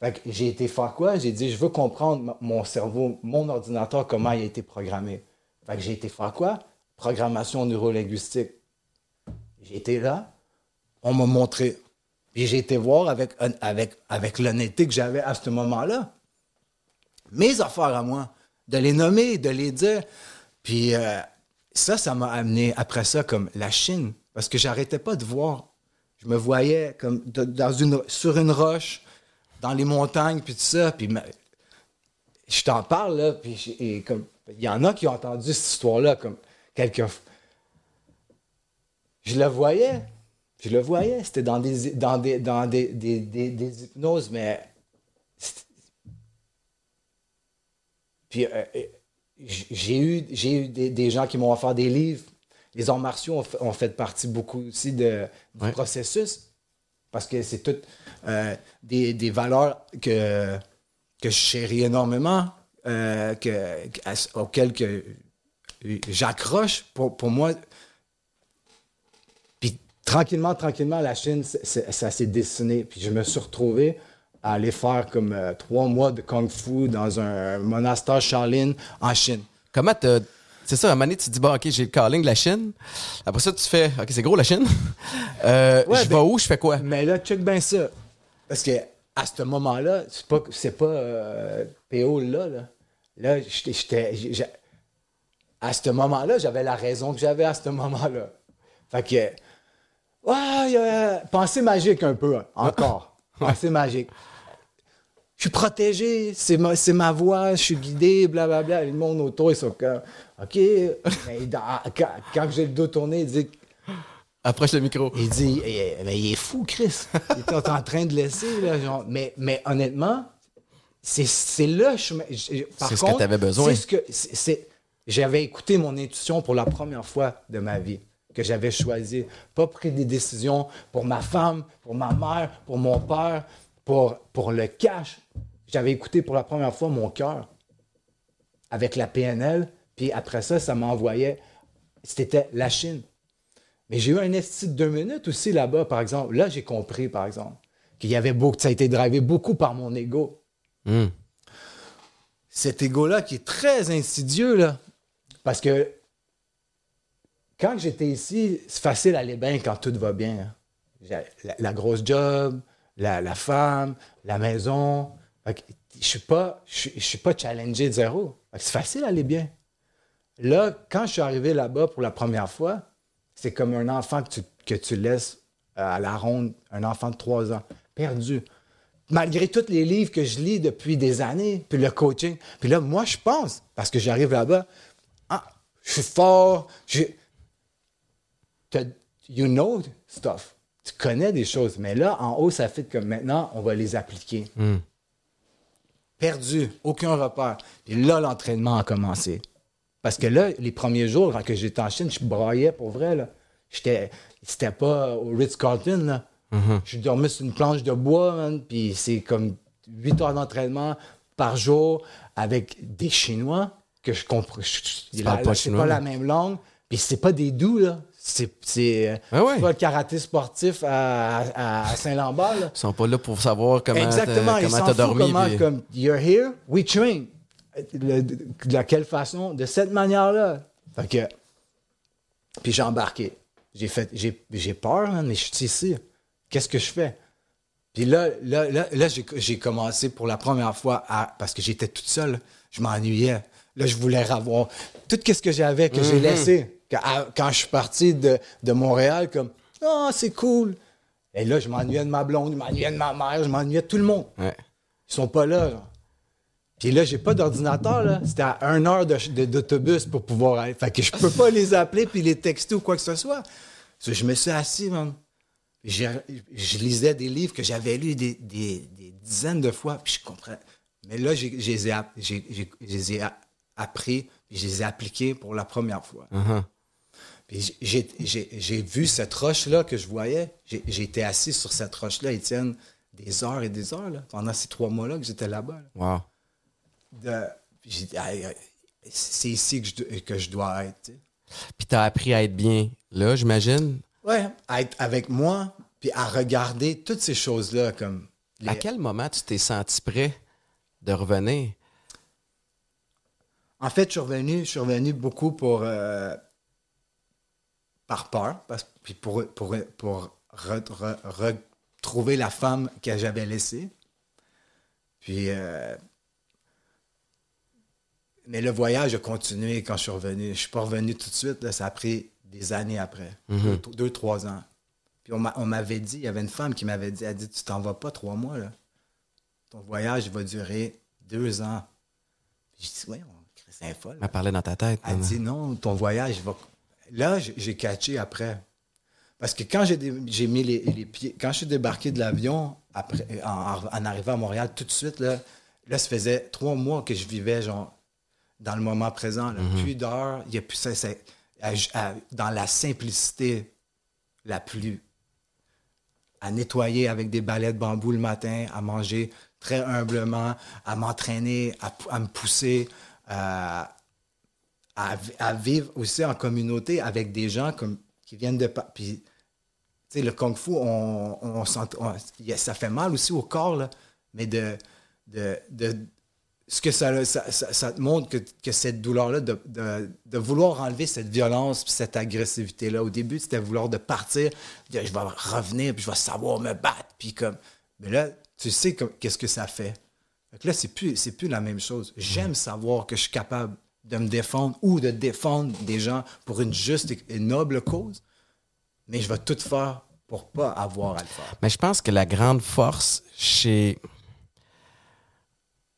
S2: Fait que j'ai été faire quoi? J'ai dit, je veux comprendre mon cerveau, mon ordinateur, comment il a été programmé. Fait que j'ai été faire quoi? Programmation neurolinguistique. J'ai été là, on m'a montré. Puis j'ai été voir avec, avec, avec l'honnêteté que j'avais à ce moment-là. Mes affaires à moi, de les nommer, de les dire. Puis euh, ça, ça m'a amené après ça comme la Chine. Parce que j'arrêtais pas de voir. Je me voyais comme dans une, sur une roche, dans les montagnes, puis tout ça. Puis je t'en parle, là, puis il y en a qui ont entendu cette histoire-là, comme quelques... Je le voyais. Je le voyais. C'était dans des, dans des, dans des, des, des- des hypnoses, mais. Puis euh, euh, j'ai eu, j'ai eu des, des gens qui m'ont offert des livres. Les arts martiaux ont, fait- ont fait partie beaucoup aussi de, du
S1: Ouais.
S2: processus. Parce que c'est toutes euh, des, des valeurs que, que je chéris énormément, euh, que, auxquelles que j'accroche. Pour, pour moi, tranquillement, tranquillement, la Chine, ça s'est dessiné. Puis je me suis retrouvé à aller faire comme euh, trois mois de kung fu dans un monastère Shaolin en Chine.
S1: Comment t'as. C'est ça, à un moment donné, tu te dis, bon, OK, j'ai le calling de la Chine. Après ça, tu fais, OK, c'est gros la Chine. Euh,
S2: Ouais,
S1: je
S2: ben-
S1: vais où, je fais quoi?
S2: Mais là, check bien ça. Parce que à ce moment-là, c'est pas, c'est pas euh, PO là. Là, là j'étais- À ce moment-là, j'avais la raison que j'avais à ce moment-là. Fait que. Ouais, il y a- pensée magique un peu, hein, encore. Pensée magique. Je suis protégé, c'est ma, c'est ma voix, je suis guidé, blablabla. Le monde autour, ils sont comme, OK. Mais dans- quand, quand j'ai le dos tourné, il dit,
S1: Approche le micro.
S2: il dit, Eh, mais il est fou, Chris. Il était en train de laisser, là, genre. Mais, mais honnêtement, c'est, c'est le chemin. Par
S1: C'est ce que
S2: contre,
S1: t'avais besoin.
S2: c'est ce que, c'est, c'est- j'avais écouté mon intuition pour la première fois de ma vie, que j'avais choisi. Pas pris des décisions pour ma femme, pour ma mère, pour mon père, pour, pour le cash. J'avais écouté pour la première fois mon cœur avec la PNL. Puis après ça, ça m'envoyait. C'était la Chine. Mais j'ai eu un esti de deux minutes aussi là-bas, par exemple. Là, j'ai compris, par exemple, qu'il y avait beaucoup, ça a été drivé beaucoup par mon ego.
S1: Hmm.
S2: Cet ego-là qui est très insidieux, là. Parce que quand j'étais ici, c'est facile d'aller bien quand tout va bien. hein. J'ai La, grosse job, la, femme, la maison. Je suis pas, je suis- pas challengé de zéro. C'est facile d'aller bien. Là, quand je suis arrivé là-bas pour la première fois, c'est comme un enfant que tu, que tu laisses euh, à la ronde, un enfant de 3 ans, perdu. Malgré tous les livres que je lis depuis des années, puis le coaching. Puis là, moi, je pense, parce que j'arrive là-bas, ah, je suis fort, je... You know stuff. Tu connais des choses, mais là, en haut, ça fait que maintenant, on va les appliquer. Perdu, aucun repère. Puis là, l'entraînement a commencé. Parce que là, les premiers jours, quand j'étais en Chine, je braillais pour vrai. Là. J'étais, c'était pas au Ritz-Carlton. Là. Je dormais sur une planche de bois, man, puis c'est comme 8 heures d'entraînement par jour avec des Chinois que je comprends. je-
S1: pas
S2: c'est
S1: chinois,
S2: pas la même langue. Puis c'est pas des doux, là. C'est, c'est,
S1: ouais.
S2: c'est pas le karaté sportif à, à- Saint-Lambert.
S1: Ils sont pas là pour savoir comment
S2: Exactement,
S1: t'as,
S2: ils
S1: comment t'as dormi.
S2: comment,
S1: puis-
S2: comme, you're here, we train. Le- de, de quelle façon? De cette manière-là. Fait que, puis j'ai embarqué. J'ai fait, j'ai, peur, man, mais je suis ici. Qu'est-ce que je fais? Puis là, là, là, là j'ai, j'ai commencé pour la première fois à, parce que j'étais toute seule. Je m'ennuyais. Là, je voulais avoir tout ce que j'avais, que j'ai laissé. Quand, je suis parti de, de Montréal, comme, ah, c'est cool. Et là, je m'ennuyais de ma blonde, je m'ennuyais de ma mère, je m'ennuyais de tout le monde.
S1: Ouais.
S2: Ils sont pas là. Puis là, j'ai pas d'ordinateur. là. C'était à une heure d'autobus pour pouvoir aller. Fait que je peux pas les appeler puis les texter ou quoi que ce soit. So, je me suis assis, man. Je lisais des livres que j'avais lus des, des- des dizaines de fois, puis je comprends. Mais là, je les ai, appris, puis je les ai appliqués pour la première fois.
S1: Uh-huh.
S2: J'ai- vu cette roche-là que je voyais. Été assis sur cette roche-là, Étienne, des heures et des heures, là, pendant ces trois mois-là que j'étais là-bas. là.
S1: Wow.
S2: C'est ici que je, dois- que je dois être. tu.
S1: Puis t'as appris à être bien là, j'imagine?
S2: Ouais, à être avec moi, puis à regarder toutes ces choses-là comme. les-
S1: À quel moment tu t'es senti prêt de revenir?
S2: En fait, je suis revenu, je suis revenu beaucoup pour. euh, par peur, parce, puis pour, pour, pour re- re- retrouver la femme que j'avais laissée. Puis. euh, mais le voyage a continué quand je suis revenu. Je suis pas revenu tout de suite, là, ça a pris des années après, deux, deux, trois ans. Puis on m'a- on m'avait dit, il y avait une femme qui m'avait dit, elle dit, tu t'en vas pas trois mois, là. Ton voyage va durer deux ans. Je dis, oui, c'est folle.
S1: Elle parlait dans ta tête.
S2: Elle
S1: maman.
S2: dit non, ton voyage va. Là, j'ai catché après. Parce que quand j'ai mis les, les pieds, quand je suis débarqué de l'avion, après, en, en arrivant à Montréal, tout de suite, là, là, ça faisait trois mois que je vivais genre dans le moment présent. là. Plus d'heures, il y a plus ça, c'est- à- à- dans la simplicité la plus à nettoyer avec des balais de bambou le matin, à manger très humblement, à m'entraîner, à, à me pousser, à, à, vi- à vivre aussi en communauté avec des gens comme, qui viennent de... Puis, tu sais, le kung-fu, on, on, on- ça fait mal aussi au corps, là, mais de... de, de ce que ça, ça, ça- ça te montre que, que cette douleur-là, de, de- de vouloir enlever cette violence puis cette agressivité-là. Au début, c'était vouloir de partir, dire, je vais revenir, puis je vais savoir me battre, puis comme... Mais là, tu sais qu'est-ce que ça fait? Que là, c'est plus, plus la même chose. J'aime savoir que je suis capable de me défendre ou de défendre des gens pour une juste et- noble cause, mais je vais tout faire pour pas avoir à le faire.
S1: Mais je pense que la grande force chez.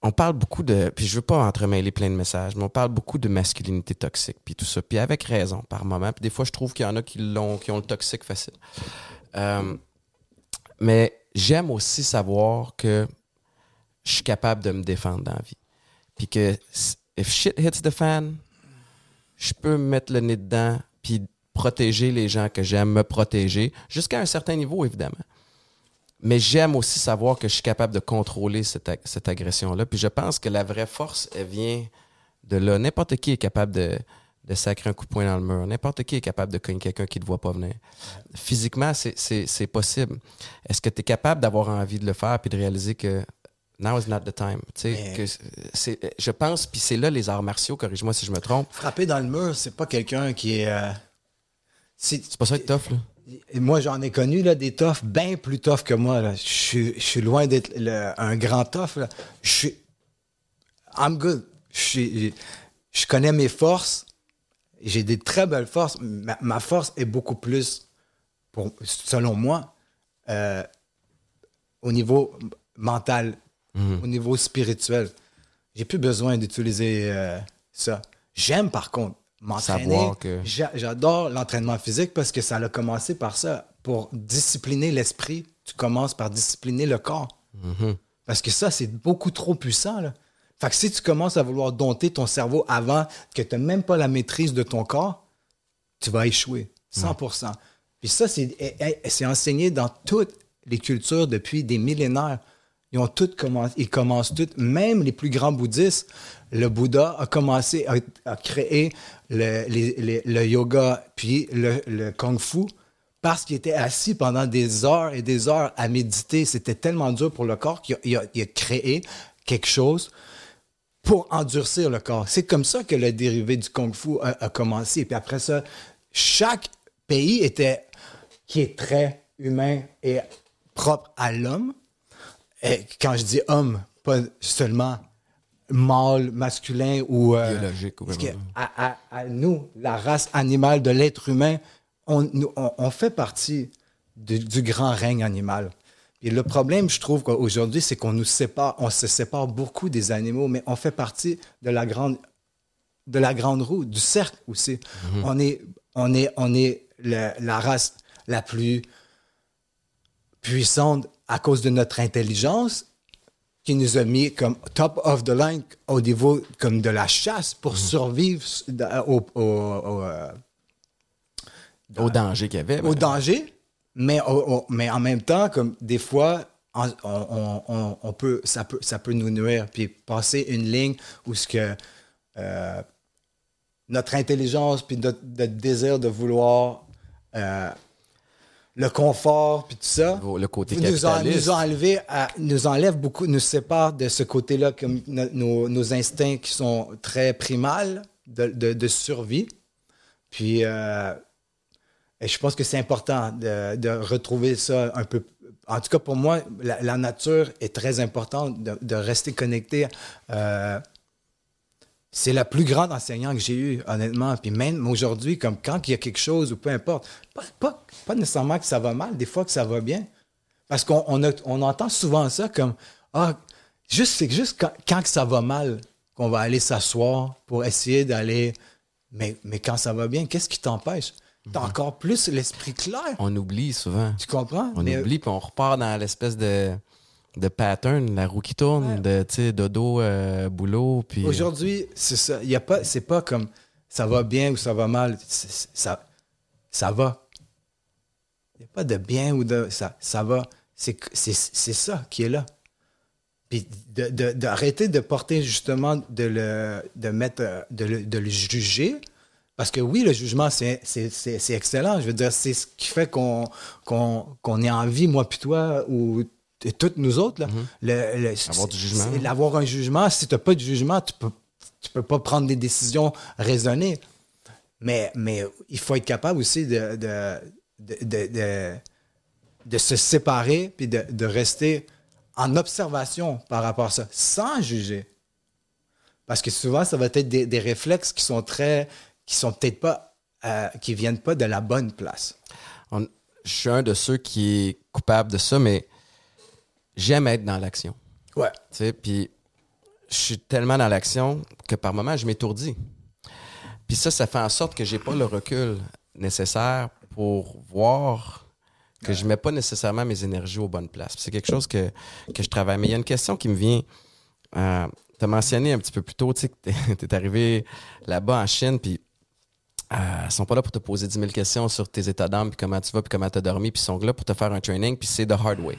S1: On parle beaucoup de. Puis je veux pas entremêler plein de messages, mais on parle beaucoup de masculinité toxique, puis tout ça. Puis avec raison, par moment. Puis des fois, je trouve qu'il y en a qui, l'ont, qui ont le toxique facile. Euh, mais j'aime aussi savoir que je suis capable de me défendre dans la vie. Puis que if shit hits the fan, je peux me mettre le nez dedans, puis protéger les gens que j'aime, me protéger, jusqu'à un certain niveau, évidemment. Mais j'aime aussi savoir que je suis capable de contrôler cette, cette agression-là. Puis je pense que la vraie force, elle vient de là. N'importe qui est capable de, de sacrer un coup de poing dans le mur. N'importe qui est capable de cogner quelqu'un qui ne te voit pas venir. Physiquement, c'est possible. Est-ce que tu es capable d'avoir envie de le faire puis de réaliser que now is not the time?
S2: Mais-
S1: que je pense, puis c'est là les arts martiaux, corrige-moi si je me trompe.
S2: Frapper dans le mur, c'est pas quelqu'un qui est. euh, c'est-
S1: pas ça être tough, là?
S2: Et moi, j'en ai connu là, des toughs bien plus toughs que moi. là. Je suis- je suis loin d'être un grand tough. là. Je suis. I'm good. Je, suis- je connais mes forces. J'ai des très belles forces. Ma, ma force est beaucoup plus, pour, selon moi, euh, au niveau mental, au niveau spirituel. J'ai plus besoin d'utiliser euh, ça. J'aime par contre m'entraîner.
S1: Que-
S2: J'adore l'entraînement physique parce que ça a commencé par ça. Pour discipliner l'esprit, tu commences par discipliner le corps. Parce que ça, c'est beaucoup trop puissant. Là. Fait que si tu commences à vouloir dompter ton cerveau avant que tu n'as même pas la maîtrise de ton corps, tu vas échouer. 100%. Puis ça, c'est eh, eh, c'est enseigné dans toutes les cultures depuis des millénaires. Ils ont toutes commencé, ils commencent toutes, même les plus grands bouddhistes. Le Bouddha a commencé à, créer le, le yoga puis le, le kung fu parce qu'il était assis pendant des heures et des heures à méditer. C'était tellement dur pour le corps qu'il a, a- a créé quelque chose pour endurcir le corps. C'est comme ça que le dérivé du kung fu a, a commencé. Puis après ça, chaque pays était qui est très humain et propre à l'homme. Et quand je dis homme, pas seulement mâle, masculin ou euh,
S1: Biologique ou
S2: que à, à- à nous, la race animale de l'être humain, on, nous- on- on fait partie du, du grand règne animal. Et le problème, je trouve qu'aujourd'hui, c'est qu'on nous sépare, on se sépare beaucoup des animaux, mais on fait partie de la grande, de la grande roue, du cercle aussi. On est, on est, on est le- la race la plus puissante à cause de notre intelligence qui nous a mis comme top of the line au niveau comme de la chasse pour survivre au, au- au, euh,
S1: Au danger qu'il y avait.
S2: au
S1: ben,
S2: danger, mais, mais en même temps, comme des fois, on, on- on- on peut, ça, peut, ça peut nous nuire. Puis passer une ligne où ce que euh, notre intelligence, puis notre, notre désir de vouloir euh, le confort, puis tout ça,
S1: Le côté
S2: nous, a-
S1: capitaliste.
S2: nous, enlevé à- nous enlève beaucoup, nous sépare de ce côté-là, comme no- nos, nos instincts qui sont très primals de, de- de survie. Puis, euh, et je pense que c'est important de, de retrouver ça un peu. En tout cas, pour moi, la, la nature est très importante, de, de rester connecté. Euh, c'est la plus grande enseignante que j'ai eue, honnêtement. Puis même aujourd'hui, comme quand il y a quelque chose ou peu importe, pas, pas, pas nécessairement que ça va mal, des fois que ça va bien. Parce qu'on on on entend souvent ça comme Ah, juste, c'est juste quand, quand que ça va mal qu'on va aller s'asseoir pour essayer d'aller. Mais, mais quand ça va bien, qu'est-ce qui t'empêche? T'as encore plus l'esprit clair.
S1: On oublie souvent.
S2: Tu comprends?
S1: On
S2: Mais-
S1: oublie, puis on repart dans l'espèce de, de pattern, la roue qui tourne, de, tu sais, dodo, euh, boulot, puis...
S2: Aujourd'hui, c'est ça. Y a pas, c'est pas comme ça va bien ou ça va mal. Ça, ça va. Il n'y a pas de bien ou de ça. Ça va. C'est, c'est, c'est ça qui est là. Puis de, de- d'arrêter de porter justement de le, de mettre, euh, de le, de le juger. Parce que oui, le jugement, c'est, c'est, c'est, c'est excellent. Je veux dire, c'est ce qui fait qu'on, qu'on, qu'on est en vie, moi puis toi, ou t- toutes nous autres. Là. Le- le-.
S1: Avoir du jugement.
S2: c'est- D'avoir un jugement, si tu n'as pas de jugement, tu peux, tu peux pas prendre des décisions raisonnées. Mais, mais il faut être capable aussi de, de, de, de, se séparer puis de, de rester en observation par rapport à ça, sans juger. Parce que souvent, ça va être des, des réflexes qui sont très. qui sont peut-être pas. euh, qui viennent pas de la bonne place.
S1: On- je suis un de ceux qui est coupable de ça, mais j'aime être dans l'action.
S2: Ouais.
S1: Tu sais, puis je suis tellement dans l'action que par moments, je m'étourdis. Puis ça, ça fait en sorte que j'ai pas le recul nécessaire pour voir que je mets pas nécessairement mes énergies aux bonnes places. C'est quelque chose que, que je travaille. Mais il y a une question qui me vient. Euh, tu as mentionné un petit peu plus tôt, tu sais, que tu es arrivé là-bas en Chine, puis euh, ils sont pas là pour te poser 10 000 questions sur tes états d'âme, puis comment tu vas, puis comment tu as dormi, puis ils sont là pour te faire un training, puis c'est the hard way.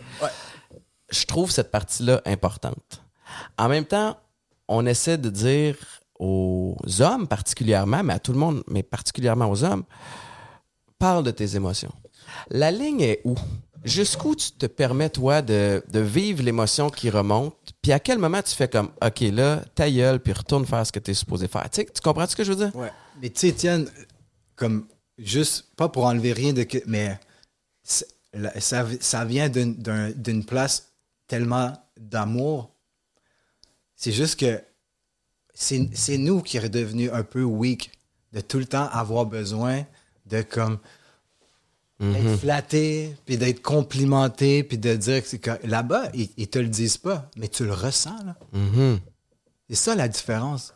S1: Je trouve cette partie-là importante. En même temps, on essaie de dire aux hommes particulièrement, mais à tout le monde, mais particulièrement aux hommes, parle de tes émotions. La ligne est où? Jusqu'où tu te permets, toi, de, de vivre l'émotion qui remonte, puis à quel moment tu fais comme, OK, là, ta gueule, puis retourne faire ce que tu es supposé faire. Tu, comprends ce que je veux dire?
S2: Ouais. Mais tu sais, Étienne, comme juste, pas pour enlever rien de. Mais ça, ça vient d'une- d'un- d'une place tellement d'amour. C'est juste que c'est nous qui est devenu un peu weak de tout le temps avoir besoin de comme d'être flatté, puis d'être complimenté, puis de dire que là-bas, ils, ils te le disent pas, mais tu le ressens, là.
S1: Mhm.
S2: C'est ça la différence.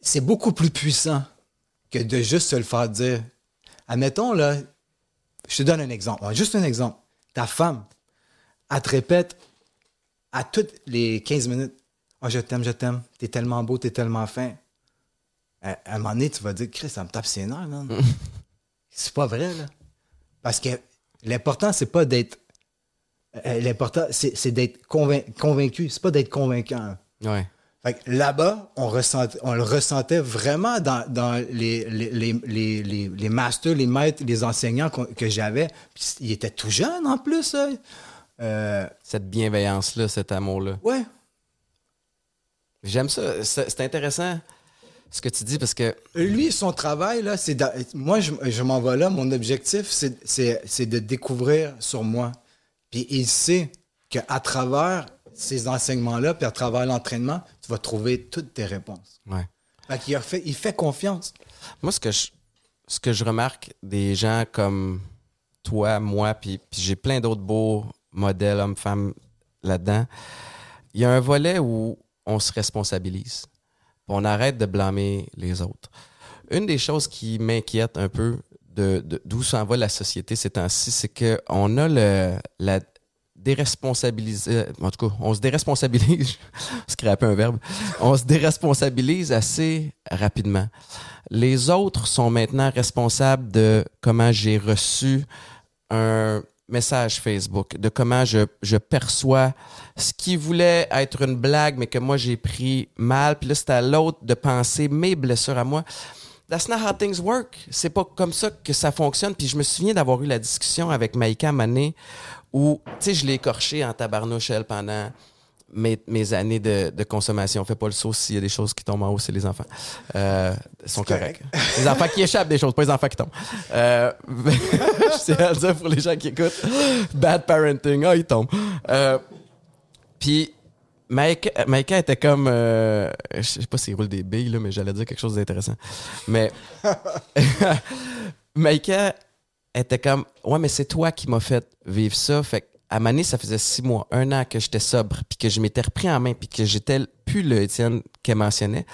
S2: C'est beaucoup plus puissant que de juste se le faire dire. Admettons, là, je te donne un exemple. Juste un exemple. Ta femme, elle te répète à toutes les 15 minutes, oh, je t'aime, je t'aime, t'es tellement beau, t'es tellement fin. À, à un moment donné, tu vas dire, Chris, ça me tape ses nerfs, man. c'est pas vrai, là. Parce que l'important, c'est pas d'être. euh, L'important, c'est d'être convain- convaincu. C'est pas d'être convaincant.
S1: Ouais.
S2: Fait que là-bas, on, le ressentait vraiment dans, dans les, les, les, les, les- les masters, les maîtres, les enseignants que j'avais. Ils étaient tout jeunes en plus. Euh,
S1: Cette bienveillance-là, cet amour-là.
S2: ouais.
S1: J'aime ça. C'est intéressant ce que tu dis parce que
S2: Lui, son travail, là, c'est. Moi, je, je m'en vais là. Mon objectif, c'est de découvrir sur moi. Puis il sait qu'à travers ces enseignements-là, puis à travers l'entraînement, tu vas trouver toutes tes réponses.
S1: ouais.
S2: Fait qu'il a fait, il fait confiance.
S1: Moi, ce que je, ce que je remarque des gens comme toi, moi, puis, puis j'ai plein d'autres beaux modèles, hommes, femmes, là-dedans, il y a un volet où on se responsabilise. On arrête de blâmer les autres. Une des choses qui m'inquiète un peu de, de- d'où s'en va la société ces temps-ci, c'est qu'on a le, la déresponsabiliser. En tout cas, on se déresponsabilise. Scraper un verbe. On se déresponsabilise assez rapidement. Les autres sont maintenant responsables de comment j'ai reçu un message Facebook, de comment je, je perçois ce qui voulait être une blague, mais que moi j'ai pris mal. Puis là, c'est à l'autre de penser mes blessures à moi. That's not how things work. C'est pas comme ça que ça fonctionne. Puis je me souviens d'avoir eu la discussion avec Maïka Mané où, tu sais, je l'ai écorché en tabarnouche, elle, pendant mes, mes années de, de consommation. Fais pas le saut s'il y a des choses qui tombent en haut, c'est les enfants. Euh, ils sont corrects. Les enfants qui échappent des choses, pas les enfants qui tombent. Euh, je sais à le dire pour les gens qui écoutent. Bad parenting. Ah, ils tombent. Euh, puis, Maïka, Maïka était comme. euh, je sais pas s'il roule des billes, là, mais j'allais dire quelque chose d'intéressant. Mais. Maïka était comme. Ouais, mais c'est toi qui m'as fait vivre ça. Fait à Mané, ça faisait six mois, un an que j'étais sobre, puis que je m'étais repris en main, puis que j'étais plus le Étienne qu'elle mentionnait.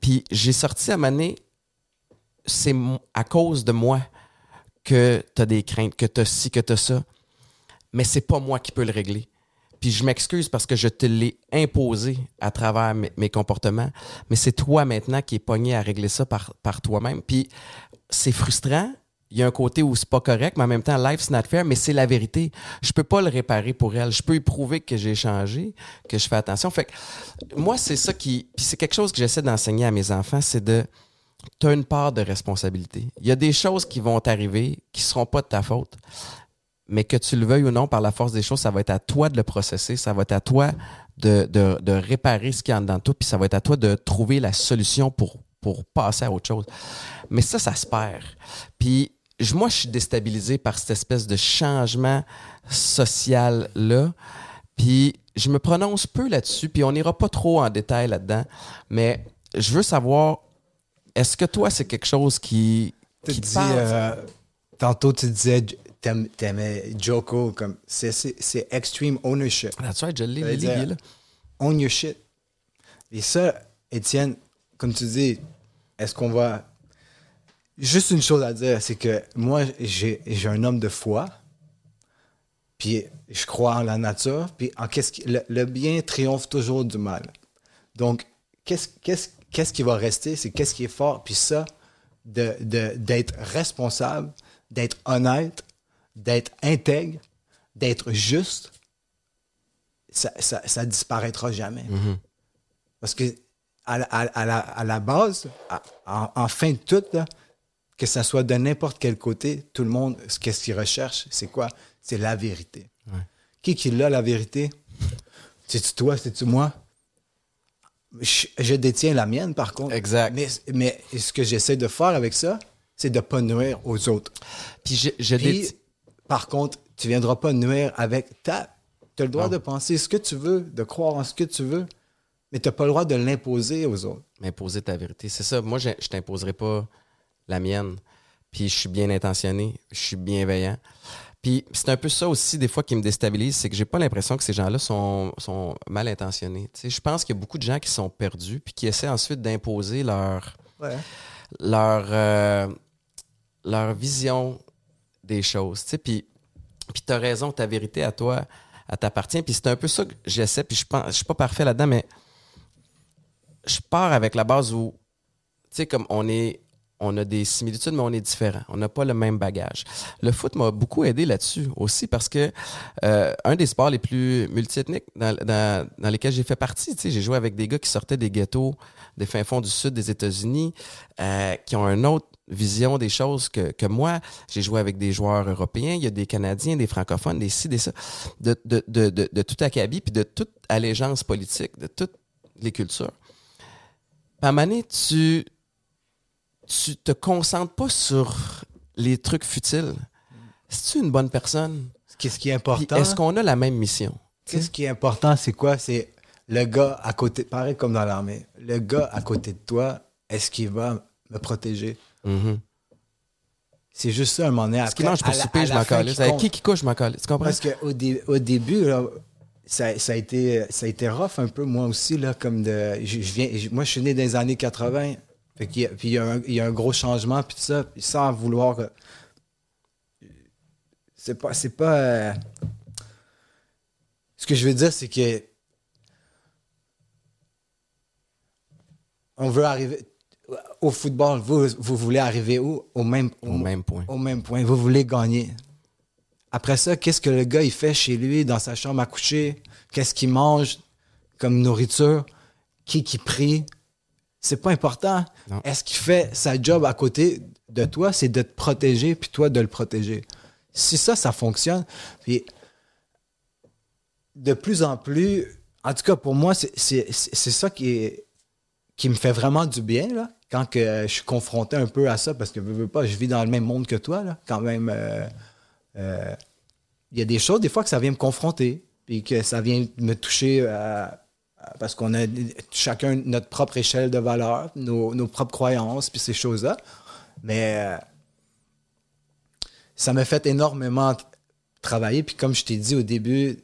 S1: Puis j'ai sorti à Mané, c'est à cause de moi que tu as des craintes, que tu as ci, que tu as ça. Mais c'est pas moi qui peux le régler. Puis je m'excuse parce que je te l'ai imposé à travers mes, mes comportements, mais c'est toi maintenant qui es pogné à régler ça par, par toi-même. Puis c'est frustrant. Il y a un côté où c'est pas correct, mais en même temps, life's not fair, mais c'est la vérité. Je peux pas le réparer pour elle. Je peux lui prouver que j'ai changé, que je fais attention. Fait que moi, c'est ça qui. C'est quelque chose que j'essaie d'enseigner à mes enfants, c'est de. Tu as une part de responsabilité. Il y a des choses qui vont t'arriver qui seront pas de ta faute mais que tu le veuilles ou non, par la force des choses, ça va être à toi de le processer, ça va être à toi de, de, de réparer ce qu'il y a en dedans puis ça va être à toi de trouver la solution pour, pour passer à autre chose. Mais ça, ça se perd. Puis moi, je suis déstabilisé par cette espèce de changement social-là. Puis je me prononce peu là-dessus, puis on n'ira pas trop en détail là-dedans, mais je veux savoir, est-ce que toi, c'est quelque chose qui, qui te
S2: dis, euh, tantôt, tu disais, t'aimais Joko, comme, c'est- c'est c'est extreme ownership.
S1: That's right, je l'ai, là.
S2: Own your shit. Et ça, Étienne, comme tu dis, est-ce qu'on va. Juste une chose à dire, c'est que moi, j'ai un homme de foi, puis je crois en la nature, puis en qu'est-ce qui- le, le bien triomphe toujours du mal. Donc, qu'est-ce qu'est-ce- qu'est-ce qui va rester, c'est qu'est-ce qui est fort, puis ça, de- de- d'être responsable, d'être honnête, d'être intègre, d'être juste, ça, ça, ça disparaîtra jamais. Parce que à, la- à- à la, à la base, en, en fin de tout, là, que ça soit de n'importe quel côté, tout le monde, ce qu'est-ce qu'il recherche, c'est quoi? C'est la vérité. Qui qui l'a, la vérité? C'est-tu toi, c'est-tu moi? Je, je détiens la mienne, par contre.
S1: Exact.
S2: Mais, mais ce que j'essaie de faire avec ça, c'est de pas nuire aux autres.
S1: Puis je, je
S2: Puis,
S1: dé-
S2: par contre, tu viendras pas nuire avec ta. Tu as le droit de penser ce que tu veux, de croire en ce que tu veux, mais tu n'as pas le droit de l'imposer aux autres.
S1: m'imposer ta vérité. C'est ça. Moi, je, je t'imposerai pas la mienne. Puis je suis bien intentionné, je suis bienveillant. Puis c'est un peu ça aussi, des fois, qui me déstabilise, c'est que j'ai pas l'impression que ces gens-là sont, sont mal intentionnés. Je pense qu'il y a beaucoup de gens qui sont perdus, puis qui essaient ensuite d'imposer leur,
S2: Ouais.
S1: leur, euh, leur vision des choses. Tu sais, puis, puis tu as raison, ta vérité à toi, elle t'appartient. Puis c'est un peu ça que j'essaie, puis je pense, je suis pas parfait là-dedans, mais je pars avec la base où, tu sais, comme on est, on a des similitudes, mais on est différents. On n'a pas le même bagage. Le foot m'a beaucoup aidé là-dessus aussi parce que euh, un des sports les plus multiethniques dans, dans, dans lesquels j'ai fait partie, tu sais, j'ai joué avec des gars qui sortaient des ghettos, des fins fonds du sud des États-Unis, euh, qui ont une autre vision des choses que, que moi. J'ai joué avec des joueurs européens, il y a des Canadiens, des francophones, des ci, des ça, de, de, de, de, de tout acabit, puis de toute allégeance politique, de toutes les cultures. Donné, tu tu te concentres pas sur les trucs futiles. Si tu une bonne personne,
S2: Qu'est-ce qui est
S1: puis
S2: important?
S1: est-ce qu'on a la même mission?
S2: Qu'est-ce qui est important, c'est quoi? C'est le gars à côté, pareil comme dans l'armée, le gars à côté de toi, est-ce qu'il va me protéger?
S1: Mhm.
S2: C'est juste ça, un moment donné.
S1: Ce qui
S2: Après,
S1: mange pour
S2: la-
S1: souper, je m'en calisse.
S2: qui
S1: Avec qui qui couche, je m'en calisse. Tu comprends?
S2: Parce qu'au dé- au début, là, ça, ça a été, ça a été rough un peu, moi aussi, là, comme de. Je, je viens, moi, je suis né dans les années 80. Fait qu'il y a- puis il y, a un- il y a un gros changement, puis tout ça, puis sans vouloir. C'est pas. C'est pas. euh, ce que je veux dire, c'est que. On veut arriver. Au football, vous, vous voulez arriver où? Au même,
S1: Au même point.
S2: au même point. Vous voulez gagner. Après ça, qu'est-ce que le gars il fait chez lui, dans sa chambre à coucher? Qu'est-ce qu'il mange comme nourriture? Qui qui prie? C'est pas important. Est-ce qu'il fait sa job à côté de toi? C'est de te protéger, puis toi de le protéger. Si ça, ça fonctionne, puis de plus en plus, en tout cas pour moi, c'est- ça qui, est, qui me fait vraiment du bien, là, quand que je suis confronté un peu à ça, parce que veux, veux pas, je vis dans le même monde que toi, là, quand même. euh, euh, Il y a des choses, des fois, que ça vient me confronter, puis que ça vient me toucher euh, parce qu'on a chacun notre propre échelle de valeur, nos, propres croyances, puis ces choses-là. Mais euh, ça m'a fait énormément travailler. Puis comme je t'ai dit au début,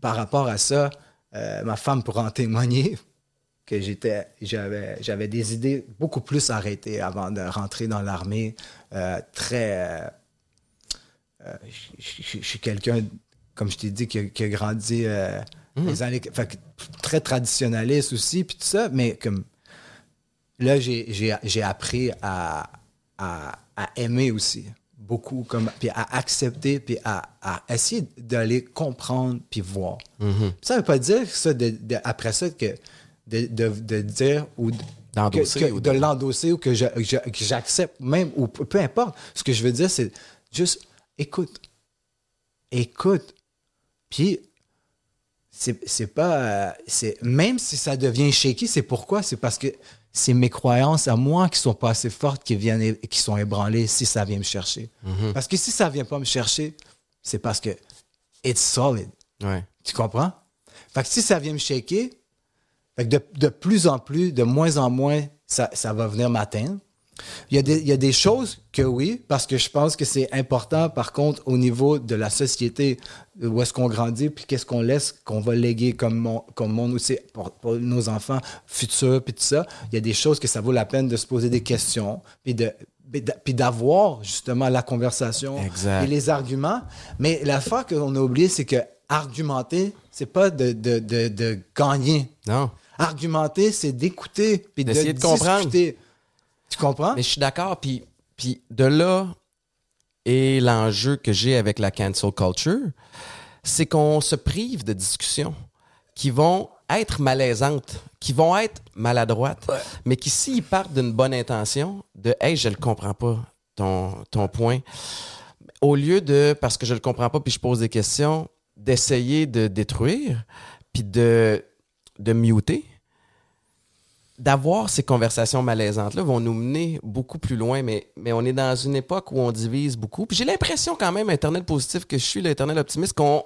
S2: par rapport à ça, euh, ma femme pourra en témoigner que j'étais, j'avais, j'avais des idées beaucoup plus arrêtées avant de rentrer dans l'armée. Euh, très, je- suis quelqu'un, comme je t'ai dit, qui a grandi les années, fait que très traditionnaliste aussi, puis tout ça, mais comme là, j'ai, j'ai, j'ai appris à, à, à aimer aussi beaucoup, comme, puis à accepter, puis à, à essayer d'aller comprendre, puis voir. Ça ne veut pas dire ça, de, de- après ça, que de, de, de dire ou que- que-
S1: ou
S2: de l'endosser ou que j'accepte même, ou peu importe. Ce que je veux dire, c'est juste écoute. Écoute. Puis, c'est pas. euh, c'est Même si ça devient shaky, c'est pourquoi? C'est parce que c'est mes croyances à moi qui sont pas assez fortes qui viennent qui sont ébranlées si ça vient me chercher. Parce que si ça vient pas me chercher, c'est parce que it's solid.
S1: Ouais.
S2: Tu comprends? Fait que si ça vient me shaker, fait que de, de plus en plus, de moins en moins, ça, ça va venir m'atteindre. Il y, a des, il y a des choses que oui, parce que je pense que c'est important, par contre, au niveau de la société, où est-ce qu'on grandit, puis qu'est-ce qu'on laisse, qu'on va léguer comme, mon- comme monde aussi pour, pour nos enfants futurs, puis tout ça. Il y a des choses que ça vaut la peine de se poser des questions, puis de puis d'avoir justement la conversation
S1: Exact.
S2: et les arguments. Mais l'affaire qu'on a oublié, c'est que argumenter, c'est pas de, de, de, de gagner.
S1: Non.
S2: Argumenter, c'est d'écouter puis de,
S1: comprendre.
S2: discuter. Tu comprends?
S1: Mais je suis d'accord. Puis, puis de là est l'enjeu que j'ai avec la cancel culture, c'est qu'on se prive de discussions qui vont être malaisantes, qui vont être maladroites, mais qui, s'ils partent d'une bonne intention, de Hey, je le comprends pas, ton, ton point, au lieu de, parce que je le comprends pas, puis je pose des questions, d'essayer de détruire, puis de, de muter, d'avoir ces conversations malaisantes-là vont nous mener beaucoup plus loin, mais, mais on est dans une époque où on divise beaucoup. Puis j'ai l'impression quand même, Internet positif que je suis, l'Internet optimiste, qu'on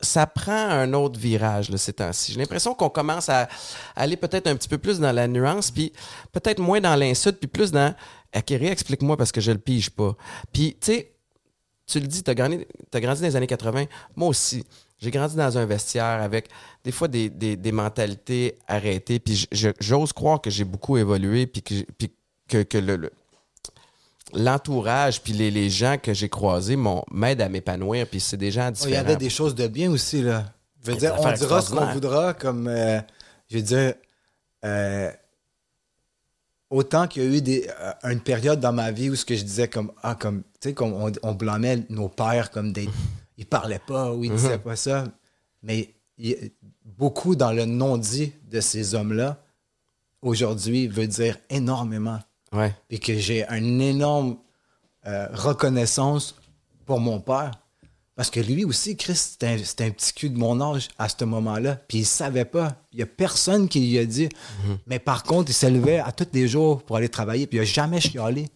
S1: ça prend un autre virage là, ces temps-ci. J'ai l'impression qu'on commence à aller peut-être un petit peu plus dans la nuance, puis peut-être moins dans l'insulte, puis plus dans Akiri, explique-moi parce que je le pige pas. Puis, tu sais, tu le dis, tu as t'as grandi dans les années 80. Moi aussi. J'ai grandi dans un vestiaire avec des fois des, des, des mentalités arrêtées. Puis j'ose croire que j'ai beaucoup évolué, puis que, puis que, que le, le- l'entourage, puis les, les gens que j'ai croisés m'ont- m'aident à m'épanouir. Puis c'est des gens
S2: Oh,
S1: différents.
S2: il y avait des choses de bien aussi, là. Je veux dire, on dira ce qu'on voudra, comme. euh, je veux dire. euh, autant qu'il y a eu des, euh, une période dans ma vie où ce que je disais comme. Ah, comme. Tu sais, comme on, on blâmait nos pères comme des. Ils parlaient pas ou ils disaient pas ça. Mais il- beaucoup dans le non-dit de ces hommes-là, aujourd'hui, veut dire énormément
S1: Ouais.
S2: et que j'ai une énorme euh, reconnaissance pour mon père. Parce que lui aussi, Chris, c'était un, petit cul de mon âge à ce moment-là. Puis il savait pas. Il n'y a personne qui lui a dit. Mais par contre, il s'est levé à tous les jours pour aller travailler. Puis il n'a jamais chialé.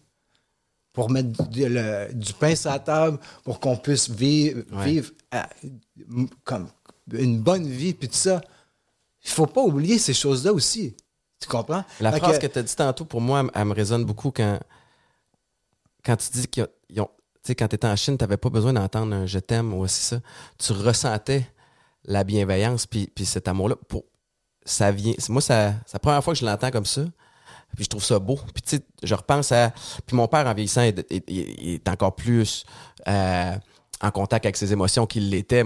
S2: Pour mettre du, le- du pain sur la table, pour qu'on puisse vivre,
S1: Ouais.
S2: vivre à- m- comme une bonne vie, puis tout ça. Il faut pas oublier ces choses-là aussi. Tu comprends?
S1: La
S2: Fait
S1: phrase que, tu as dit tantôt, pour moi, elle, elle me résonne beaucoup quand, quand tu dis qu'ils ont. tu sais, quand tu étais en Chine, tu n'avais pas besoin d'entendre un je t'aime ou aussi ça. Tu ressentais la bienveillance, puis, puis cet amour-là. Pour, ça vient. Moi, ça, c'est la première fois que je l'entends comme ça. Puis je trouve ça beau. Puis tu sais, je repense à. Puis mon père, en vieillissant, il, il- il est encore plus. euh, en contact avec ses émotions qu'il l'était.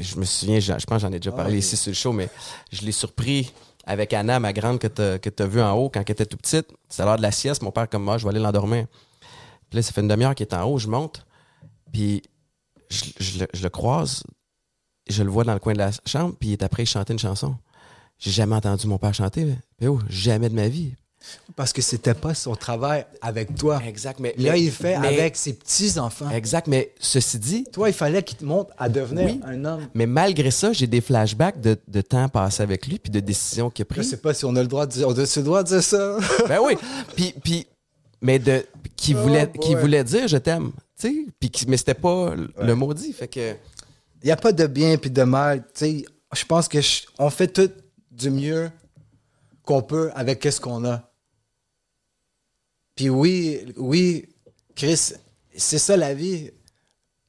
S1: Je me souviens, je, je pense que j'en ai déjà parlé
S2: oui.
S1: ici sur le show, mais je l'ai surpris avec Anna, ma grande, que tu as, vue en haut quand elle était tout petite. C'est l'heure de la sieste. Mon père, comme moi, je vais aller l'endormir. Puis là, ça fait une demi-heure qu'il est en haut, je monte. Puis je, je le, je le croise, je le vois dans le coin de la chambre, puis il est après chanter une chanson. J'ai jamais entendu mon père chanter. Mais oh, jamais de ma vie.
S2: Parce que c'était pas son travail avec toi.
S1: Exact, mais.
S2: Là,
S1: mais-
S2: il fait
S1: mais-
S2: avec ses petits-enfants.
S1: Exact, mais ceci dit,
S2: Toi, il fallait qu'il te montre à devenir
S1: Oui.
S2: un homme.
S1: mais malgré ça, j'ai des flashbacks de, de temps passé avec lui, puis de décisions qu'il a
S2: Je
S1: prises.
S2: sais pas si on a le droit de dire, on a le droit de dire ça.
S1: Ben oui. Puis, puis, mais de, qui
S2: Oh
S1: voulait, qui voulait dire je t'aime. Tu sais, mais c'était pas le mot dit. Fait que.
S2: Il n'y a pas de bien puis de mal. Tu sais, je pense que je- on fait tout du mieux qu'on peut avec ce qu'on a. Puis oui, oui, Chris, c'est ça la vie.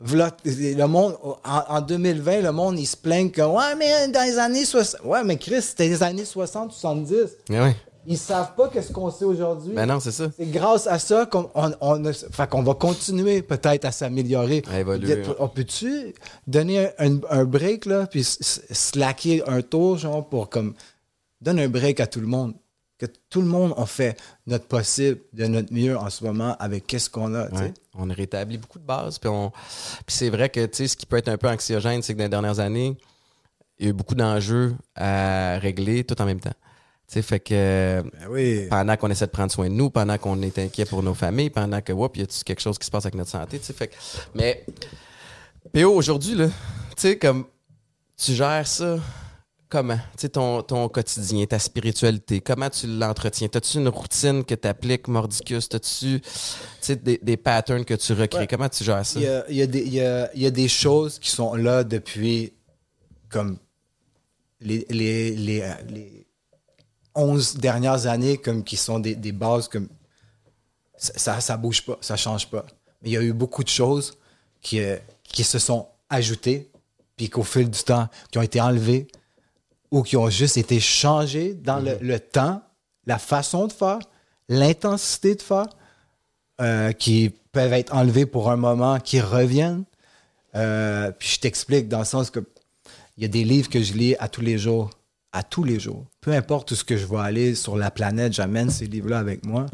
S2: Le monde, en, en 2020, le monde, il se plaint que, ouais, mais dans les années 60, ouais, mais Chris, c'était les années 60, 70.
S1: Mais ouais.
S2: Ils savent pas qu'est-ce qu'on sait aujourd'hui.
S1: Ben non, c'est ça.
S2: C'est grâce à ça qu'on on, on a- fait qu'on va continuer peut-être à s'améliorer.
S1: À évoluer.
S2: On peut-tu donner un, un break, là, puis slacker un tour, genre, pour comme. Donne un break à tout le monde? Que tout le monde, on fait notre possible, de notre mieux en ce moment avec qu'est-ce qu'on a, tu sais.
S1: Ouais. On a rétabli beaucoup de bases. Puis, on... puis c'est vrai que tu sais, ce qui peut être un peu anxiogène, c'est que dans les dernières années, il y a eu beaucoup d'enjeux à régler tout en même temps. Tu sais, fait que
S2: Ben oui.
S1: pendant qu'on essaie de prendre soin de nous, pendant qu'on est inquiet pour nos familles, pendant que, whoop, y a quelque chose qui se passe avec notre santé, tu sais, fait que- Mais, PO, aujourd'hui, là, tu sais, comme, tu gères ça comment? Tu sais, ton, ton quotidien, ta spiritualité, comment tu l'entretiens? T'as-tu une routine que tu appliques, Mordicus? T'as-tu, tu sais, des, des patterns que tu recrées?
S2: Ouais.
S1: Comment tu gères ça?
S2: Il y a, il y a des, il y a- il y a des choses qui sont là depuis comme les, les, les, les 11 dernières années, comme qui sont des, des bases comme ça, ça, ça bouge pas, ça change pas. Mais il y a eu beaucoup de choses qui, euh, qui se sont ajoutées, puis qu'au fil du temps, qui ont été enlevées ou qui ont juste été changées dans le, le temps, la façon de faire, l'intensité de faire euh, qui peuvent être enlevés pour un moment, qui reviennent. Euh, puis je t'explique dans le sens que il y a des livres que je lis à tous les jours. À tous les jours. Peu importe où ce que je vais aller sur la planète, j'amène ces livres-là avec moi.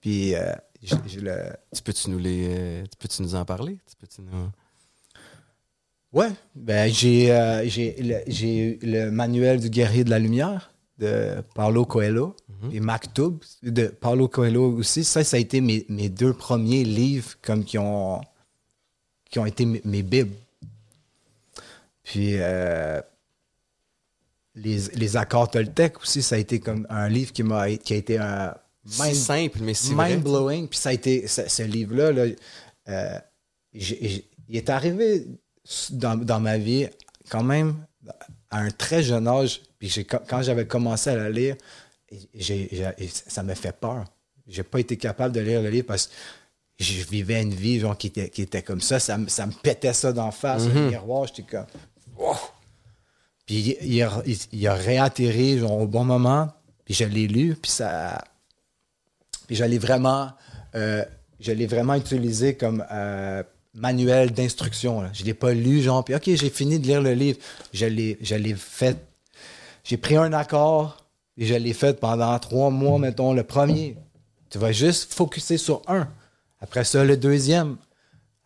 S2: Puis euh, je, je le.
S1: Tu peux-tu nous les, tu peux-tu nous en parler? Tu peux-tu nous...
S2: Ouais, ben j'ai euh, j'ai le, le manuel du guerrier de la lumière de Paulo Coelho et Maktoub de Paulo Coelho aussi. Ça, ça a été mes, mes deux premiers livres comme qui ont qui ont été mes, mes bibles. Puis euh, les, les accords Toltec aussi, ça a été comme un livre qui m'a qui a été un mind-
S1: simple, mais c'est vrai.
S2: mind blowing. Puis ça a été ce, ce livre-là, là, euh, il est arrivé dans, dans ma vie quand même à un très jeune âge. Puis quand j'avais commencé à le lire, ça m'a fait peur. J'ai pas été capable de lire le livre parce que je vivais une vie genre, qui, était, qui était comme ça. Ça, me- ça me pétait ça d'en face, le miroir. J'étais comme. Wow! Puis il, il a, il- il a réatterri genre, au bon moment. Puis je l'ai lu. Puis ça. Puis je l'ai vraiment, euh, je l'ai vraiment utilisé comme euh, manuel d'instruction. Je l'ai pas lu, genre, puis OK, j'ai fini de lire le livre. Je l'ai, fait. J'ai pris un accord et je l'ai fait pendant trois mois, mettons, le premier. Tu vas juste focuser sur un. Après ça, le deuxième.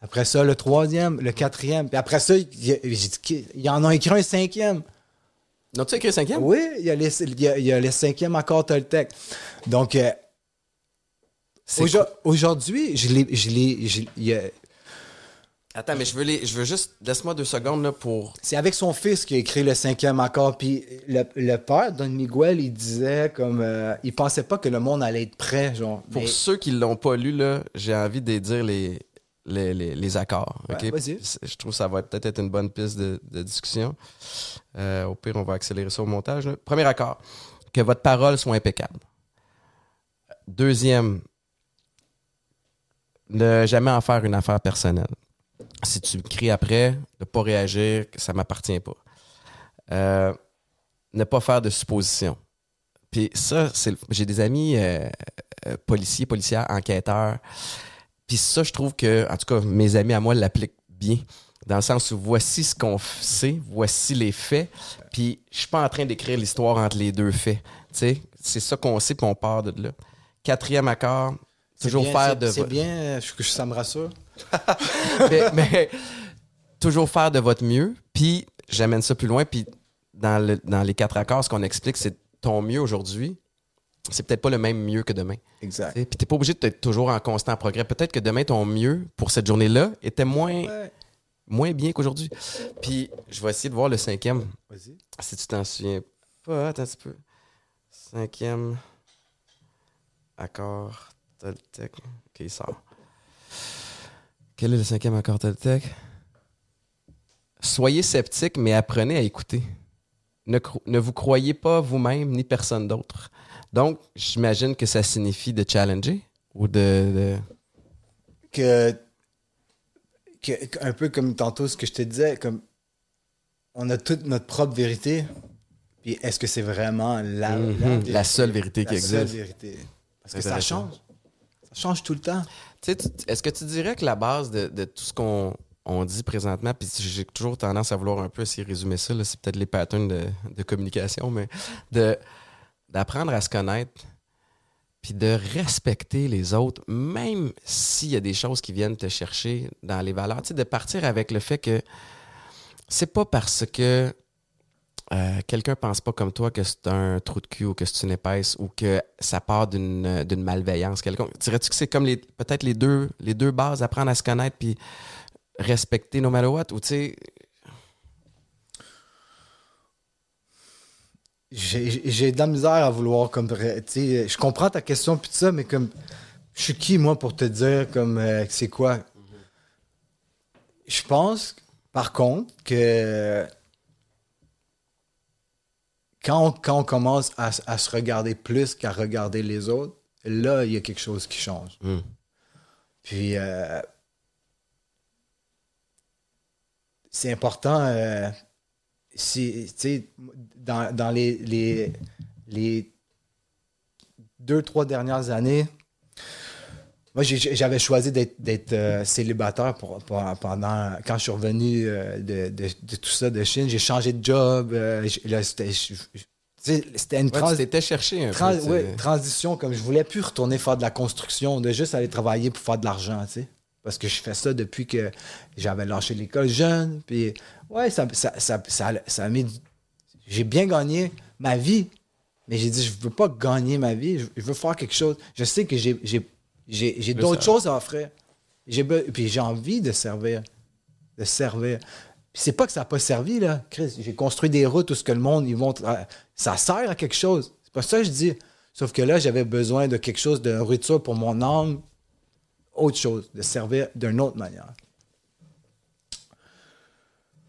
S2: Après ça, le troisième, le quatrième. Puis après ça, il y, en a écrit un cinquième.
S1: N'as-tu écrit cinquième?
S2: Oui, il y a les, il y a, il y a les cinquièmes accords Toltec. Donc, euh, aujourd'hui, je l'ai. Je l'ai je- il y a-
S1: Attends, mais je veux, les, je veux juste... Laisse-moi deux secondes là, pour...
S2: c'est avec son fils qu'il a écrit le cinquième accord. Puis le, le père, Don Miguel, il disait comme. euh, il pensait pas que le monde allait être prêt, genre.
S1: Pour
S2: Mais-
S1: ceux qui l'ont pas lu, là, j'ai envie de dire les, les, les, les accords.
S2: vas-y.
S1: Je trouve que ça va peut-être être une bonne piste de, de discussion. Euh, au pire, on va accélérer ça au montage. là. Premier accord, que votre parole soit impeccable. Deuxième, ne jamais en faire une affaire personnelle. Si tu cries après, ne pas réagir, que ça m'appartient pas. Euh, ne pas faire de suppositions. Puis ça, c'est le- j'ai des amis euh, euh, policiers, policières, enquêteurs. Puis ça, je trouve que, en tout cas, mes amis à moi l'appliquent bien. Dans le sens où voici ce qu'on sait, voici les faits. Puis je suis pas en train d'écrire l'histoire entre les deux faits. Tu sais, c'est ça qu'on sait, puis on part de là. Quatrième accord, toujours
S2: bien,
S1: faire de
S2: C'est bien, euh, ça me rassure.
S1: Mais, mais toujours faire de votre mieux. Puis j'amène ça plus loin. Puis dans, le- dans les quatre accords, ce qu'on explique, c'est ton mieux aujourd'hui. C'est peut-être pas le même mieux que demain.
S2: Exact.
S1: T'sais, Puis t'es pas obligé d'être toujours en constant progrès. Peut-être que demain, ton mieux pour cette journée-là était moins,
S2: Ouais.
S1: moins bien qu'aujourd'hui. Puis je vais essayer de voir le cinquième,
S2: Vas-y.
S1: si tu t'en souviens pas. Attends un petit peu. Cinquième accord Toltec. Ok, il sort. Quel est le cinquième accord Toltec? Soyez sceptique, mais apprenez à écouter. Ne, vous croyez pas vous-même ni personne d'autre. Donc, j'imagine que ça signifie de challenger ou de. de-
S2: que, que- un peu comme tantôt ce que je te disais, comme on a toute notre propre vérité. Puis est-ce que c'est vraiment la,
S1: Mhm,
S2: vérité?
S1: la seule vérité qui
S2: seule
S1: existe.
S2: vérité. Parce que ça change. Ça change tout le temps.
S1: Est-ce que tu dirais que la base de, tout ce qu'on on dit présentement, puis j'ai toujours tendance à vouloir un peu essayer de résumer ça, c'est peut-être les patterns de, communication, mais d'apprendre à se connaître, puis de respecter les autres, même s'il y a des choses qui viennent te chercher dans les valeurs. De partir avec le fait que c'est pas parce que euh, quelqu'un pense pas comme toi que c'est un trou de cul ou que c'est une épaisse ou que ça part d'une malveillance quelconque. Dirais-tu que c'est comme les peut-être les deux les deux bases, apprendre à se connaître puis respecter no matter what? Ou tu sais
S2: J'ai de la misère à vouloir comme je comprends ta question puis ça mais comme je suis qui moi pour te dire comme euh, c'est quoi? Je pense par contre que quand on, quand on commence à, se regarder plus qu'à regarder les autres, là il y a quelque chose qui change.
S1: Hmm.
S2: Puis euh, c'est important euh, si, tu sais, dans, dans les, les, les deux, trois dernières années, moi, j'avais choisi d'être euh, célibataire pour, pour- pendant quand je suis revenu euh, de, de- de tout ça de Chine. J'ai changé de job. euh, c'était tu une
S1: ouais,
S2: trans-
S1: tu t'étais cherché un peu. tu
S2: ouais, transition, comme je voulais plus retourner faire de la construction, de juste aller travailler pour faire de l'argent, tu sais. Parce que je fais ça depuis que j'avais lâché l'école jeune. Puis, ouais, ça, ça, ça, ça, ça a mis J'ai bien gagné ma vie, mais j'ai dit, je veux pas gagner ma vie, je, je veux faire quelque chose. Je sais que j'ai, j'ai, d'autres choses à offrir. Puis j'ai envie de servir. De servir. Puis c'est pas que ça n'a pas servi, là. Chris, j'ai construit des routes où ce que le monde, ils vont. Ça sert à quelque chose. C'est pas ça que je dis. Sauf que là, j'avais besoin de quelque chose de nourriture pour mon âme. Autre chose, de servir d'une autre manière.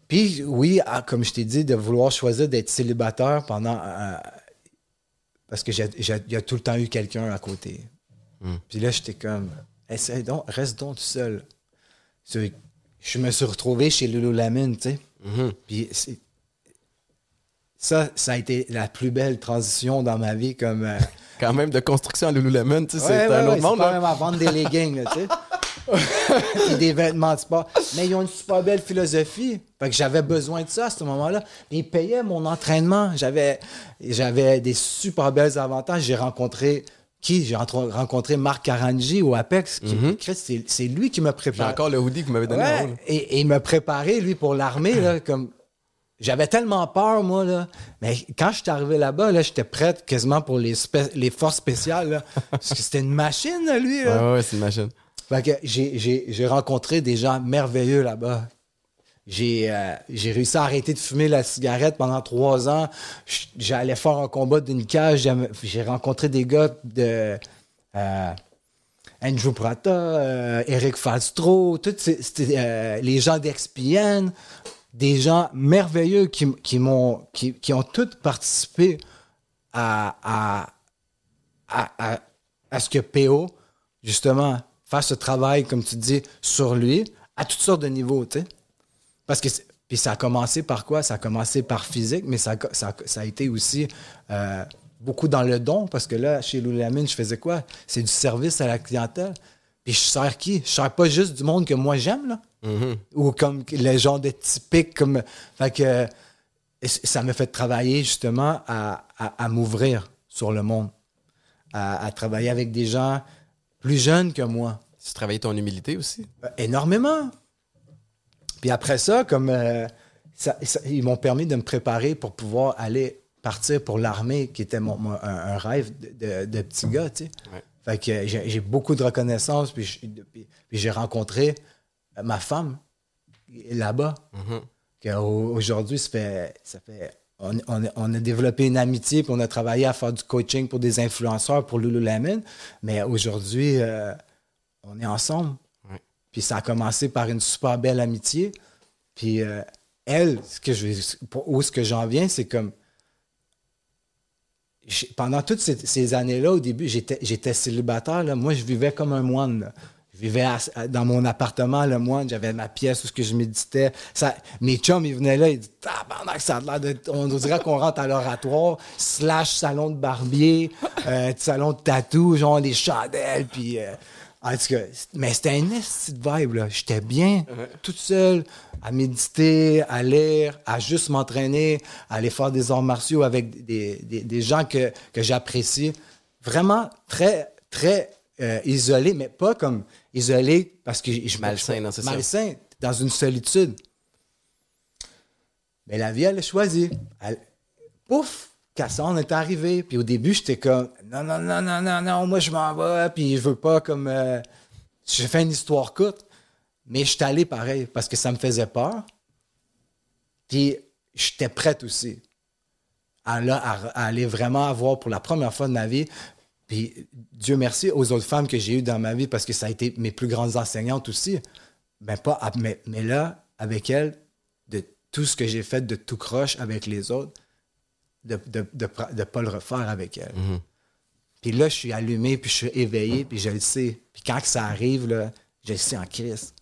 S2: Puis, oui, comme je t'ai dit, de vouloir choisir d'être célibataire pendant. euh, parce que il y a tout le temps eu quelqu'un à côté.
S1: Hmm.
S2: Puis là, j'étais comme, essaye donc, reste donc tout seul. Je me suis retrouvé chez Lululemon, tu sais.
S1: Mhm.
S2: Puis ça, ça a été la plus belle transition dans ma vie. Comme, euh,
S1: Quand même de construction à Lululemon, tu sais,
S2: ouais,
S1: c'est
S2: ouais,
S1: un
S2: ouais,
S1: autre monde.
S2: pas
S1: là.
S2: même à vendre des leggings, tu sais. puis des vêtements de sport. Mais ils ont une super belle philosophie. Fait que j'avais besoin de ça à ce moment-là. Ils payaient mon entraînement. J'avais, j'avais des super belles avantages. J'ai rencontré qui? J'ai rencontré Marc Carangi au Apex. qui- Chris, c'est, c'est lui qui m'a
S1: J'ai
S2: préparé.
S1: encore le hoodie que vous m'avez donné.
S2: Ouais, et, et il m'a préparé, lui, pour l'armée, comme... J'avais tellement peur, moi, là. Mais quand je suis arrivé là-bas, là, j'étais prête quasiment pour les, forces spéciales, là. Parce que c'était une machine, lui, là.
S1: Ouais, ouais, c'est une machine.
S2: Fait que j'ai, j'ai- j'ai rencontré des gens merveilleux là-bas. J'ai, euh, j'ai réussi à arrêter de fumer la cigarette pendant trois ans. J'allais faire un combat d'une cage. J'ai rencontré des gars de euh, Andrew Prata, euh, Eric Falstro, les gens d'XPN, des gens merveilleux qui, qui m'ont qui, qui ont tous participé à, à, à, à- ce que PO, justement, fasse ce travail, comme tu dis, sur lui, à toutes sortes de niveaux, tu. Parce que, puis ça a commencé par quoi? Ça a commencé par physique, mais ça, a- ça, ça a été aussi euh, beaucoup dans le don, parce que là, chez Lululemon, je faisais quoi? C'est du service à la clientèle. Puis je sers qui? Je sers pas juste du monde que moi j'aime, là. Ou comme le genre de typique, comme... Fait que ça m'a fait travailler, justement, à, à- à m'ouvrir sur le monde. À, à travailler avec des gens plus jeunes que moi.
S1: Tu travaillais ton humilité aussi?
S2: Euh, Énormément. Puis après ça, comme euh, ça- ça- ils m'ont permis de me préparer pour pouvoir aller partir pour l'armée, qui était mon, mon- un, un rêve de, de- de petit gars, tu sais.
S1: Ouais.
S2: Fait que j'ai beaucoup de reconnaissance, puis j'ai rencontré ma femme là-bas. Au- Aujourd'hui, ça fait, ça fait on, on a- on a développé une amitié, puis on a travaillé à faire du coaching pour des influenceurs pour Lululemon. Mais aujourd'hui, euh, on est ensemble. Puis ça a commencé par une super belle amitié. Puis euh, elle, ce que je, où ce que j'en viens, c'est comme. Pendant toutes ces, années-là, au début, j'étais célibataire. Moi, je vivais comme un moine. Je vivais dans mon appartement, le moine. J'avais ma pièce où ce que je méditais. Ça, mes chums, ils venaient là, ils disaient Tabarnak, ça a l'air de. On dirait qu'on rentre à l'oratoire, slash salon de barbier, euh, salon de tatou, genre les chandelles, puis. euh, en tout cas, mais c'était un esti de vibe, là. J'étais bien, toute seule, à méditer, à lire, à juste m'entraîner, à aller faire des arts martiaux avec des, des- des gens que, que j'apprécie. Vraiment très, très euh, isolé, mais pas comme isolé parce que je
S1: Malsain, non.
S2: Malsain, dans une solitude. Mais la vie, elle a choisi. Elle- Pouf! Cassandre est arrivé. Puis au début, j'étais comme non, non, non, non, non, non, moi je m'en vais. Puis je veux pas comme. euh, J'ai fait une histoire courte. Mais je suis allé pareil parce que ça me faisait peur. Puis j'étais prête aussi à, là, à, aller vraiment avoir pour la première fois de ma vie. Puis Dieu merci aux autres femmes que j'ai eues dans ma vie parce que ça a été mes plus grandes enseignantes aussi. Ben pas, mais, mais là, avec elles, de tout ce que j'ai fait de tout croche avec les autres, de ne de, de, pra- de pas le refaire avec elles. Puis là, je suis allumé, puis je suis éveillé, puis je le sais. Puis quand ça arrive, là, je le sais en crise.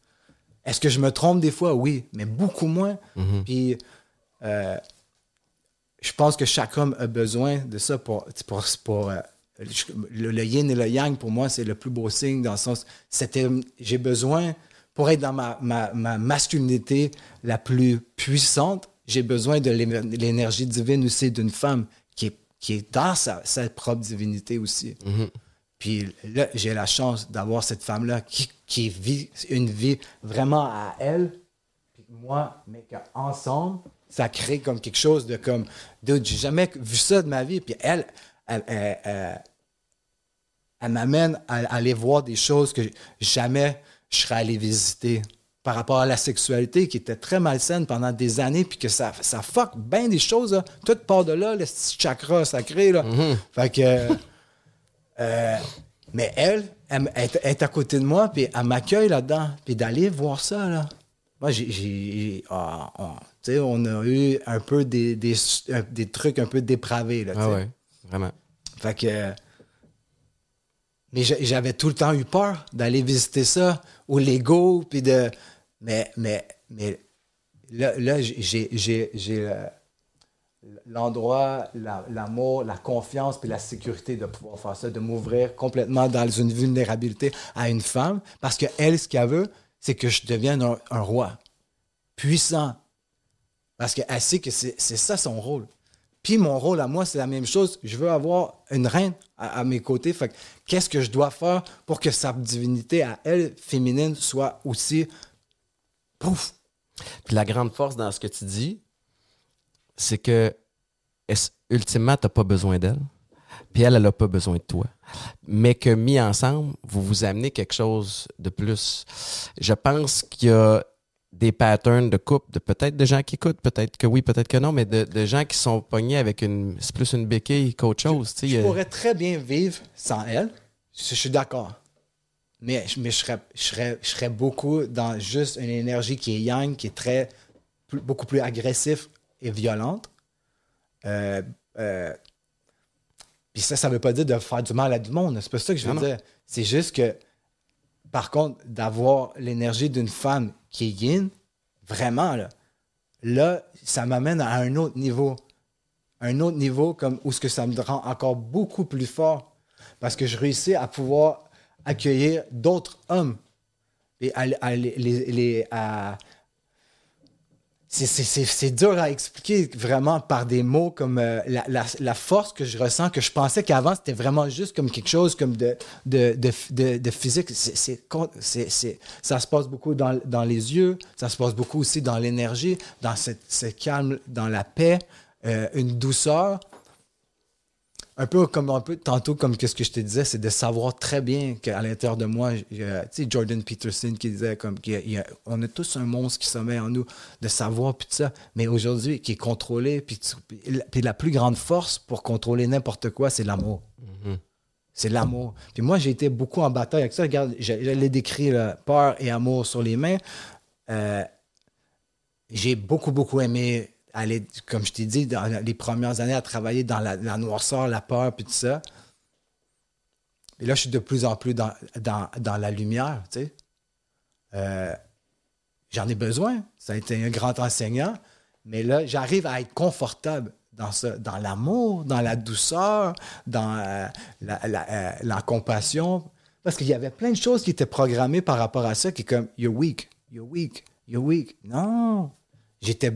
S2: Est-ce que je me trompe des fois? Oui, mais beaucoup moins. Puis euh, je pense que chaque homme a besoin de ça pour, pour, pour, euh, le, le yin et le yang, pour moi, c'est le plus beau signe dans le sens, c'était, j'ai besoin, pour être dans ma, ma, ma masculinité la plus puissante, j'ai besoin de l'éner- de l'énergie divine aussi d'une femme qui est, qui est dans sa, sa propre divinité aussi. Puis là, j'ai la chance d'avoir cette femme-là qui, qui vit une vie vraiment à elle, puis moi, mais qu'ensemble, ça crée comme quelque chose de comme, dude, j'ai jamais vu ça de ma vie. Puis elle, elle, elle- elle- elle m'amène à, à aller voir des choses que jamais je serais allé visiter par rapport à la sexualité qui était très malsaine pendant des années, puis que ça, ça fuck bien des choses. Là. Tout part de là, le chakra sacré. Là. Fait que. euh, mais elle, elle, elle est- à côté de moi, puis elle m'accueille là-dedans. Puis d'aller voir ça, là. Moi, j'ai. ah, ah, tu sais, on a eu un peu des, des, des trucs un peu dépravés, là.
S1: Ah ouais, vraiment.
S2: Fait que. Mais j'a- j'avais tout le temps eu peur d'aller visiter ça, au Lego, puis de. Mais, mais, mais là, j'ai, l'endroit, la- l'amour, la confiance puis la sécurité de pouvoir faire ça, de m'ouvrir complètement dans une vulnérabilité à une femme parce que elle, ce qu'elle veut, c'est que je devienne un, roi puissant. Parce qu'elle sait que c'est ça son rôle. Puis mon rôle à moi, c'est la même chose. Je veux avoir une reine à, à mes côtés. Fait que qu'est-ce que je dois faire pour que sa divinité à elle, féminine, soit aussi. Pouf!
S1: Puis la grande force dans ce que tu dis, c'est que est-ce- ultimement, tu n'as pas besoin d'elle. Puis elle, elle n'a pas besoin de toi. Mais que mis ensemble, vous vous amenez quelque chose de plus. Je pense qu'il y a des patterns de couple, de peut-être de gens qui écoutent, peut-être que oui, peut-être que non, mais de, de gens qui sont pognés avec une. C'est plus une béquille qu'autre chose. y
S2: Je
S1: a-
S2: pourrais très bien vivre sans elle. Je, je suis d'accord. Mais, mais je, serais, je, serais, je serais beaucoup dans juste une énergie qui est yang, qui est très, plus- beaucoup plus agressive et violente. Euh, euh, puis ça, ça veut pas dire de faire du mal à du monde. C'est pas ça que je veux
S1: non.
S2: dire. C'est juste que, par contre, d'avoir l'énergie d'une femme qui est yin, vraiment, là, là ça m'amène à un autre niveau un autre niveau comme où ce que ça me rend encore beaucoup plus fort parce que je réussis à pouvoir accueillir d'autres hommes. Et à, à les, les- à- c'est- dur à expliquer vraiment par des mots comme euh, la, la- la force que je ressens que je pensais qu'avant c'était vraiment juste comme quelque chose comme de, de, de, de- physique. C'est- ça se passe beaucoup dans, dans les yeux ça se passe beaucoup aussi dans l'énergie dans ce calme dans la paix euh, une douceur un peu comme un peu tantôt comme que ce que je te disais c'est de savoir très bien qu'à l'intérieur de moi tu sais Jordan Peterson qui disait comme y a- tous un monstre qui sommeille en nous de savoir puis tout ça mais aujourd'hui qui est contrôlé puis, la- plus grande force pour contrôler n'importe quoi c'est l'amour c'est l'amour. Puis moi, j'ai été beaucoup en bataille avec ça. Regarde, je, je l'ai décrit, là, peur et amour sur les mains. Euh, j'ai beaucoup, beaucoup aimé aller, comme je t'ai dit, dans les premières années, à travailler dans la, noirceur, la peur, puis tout ça. Et là, je suis de plus en plus dans, dans, dans la lumière, tu sais. Euh, J'en ai besoin. Ça a été un grand enseignant. Mais là, j'arrive à être confortable dans ça, dans l'amour, dans la douceur, dans euh, la, la- euh, la compassion. Parce qu'il y avait plein de choses qui étaient programmées par rapport à ça, qui est comme You're weak, you're weak, you're weak. Non. J'étais.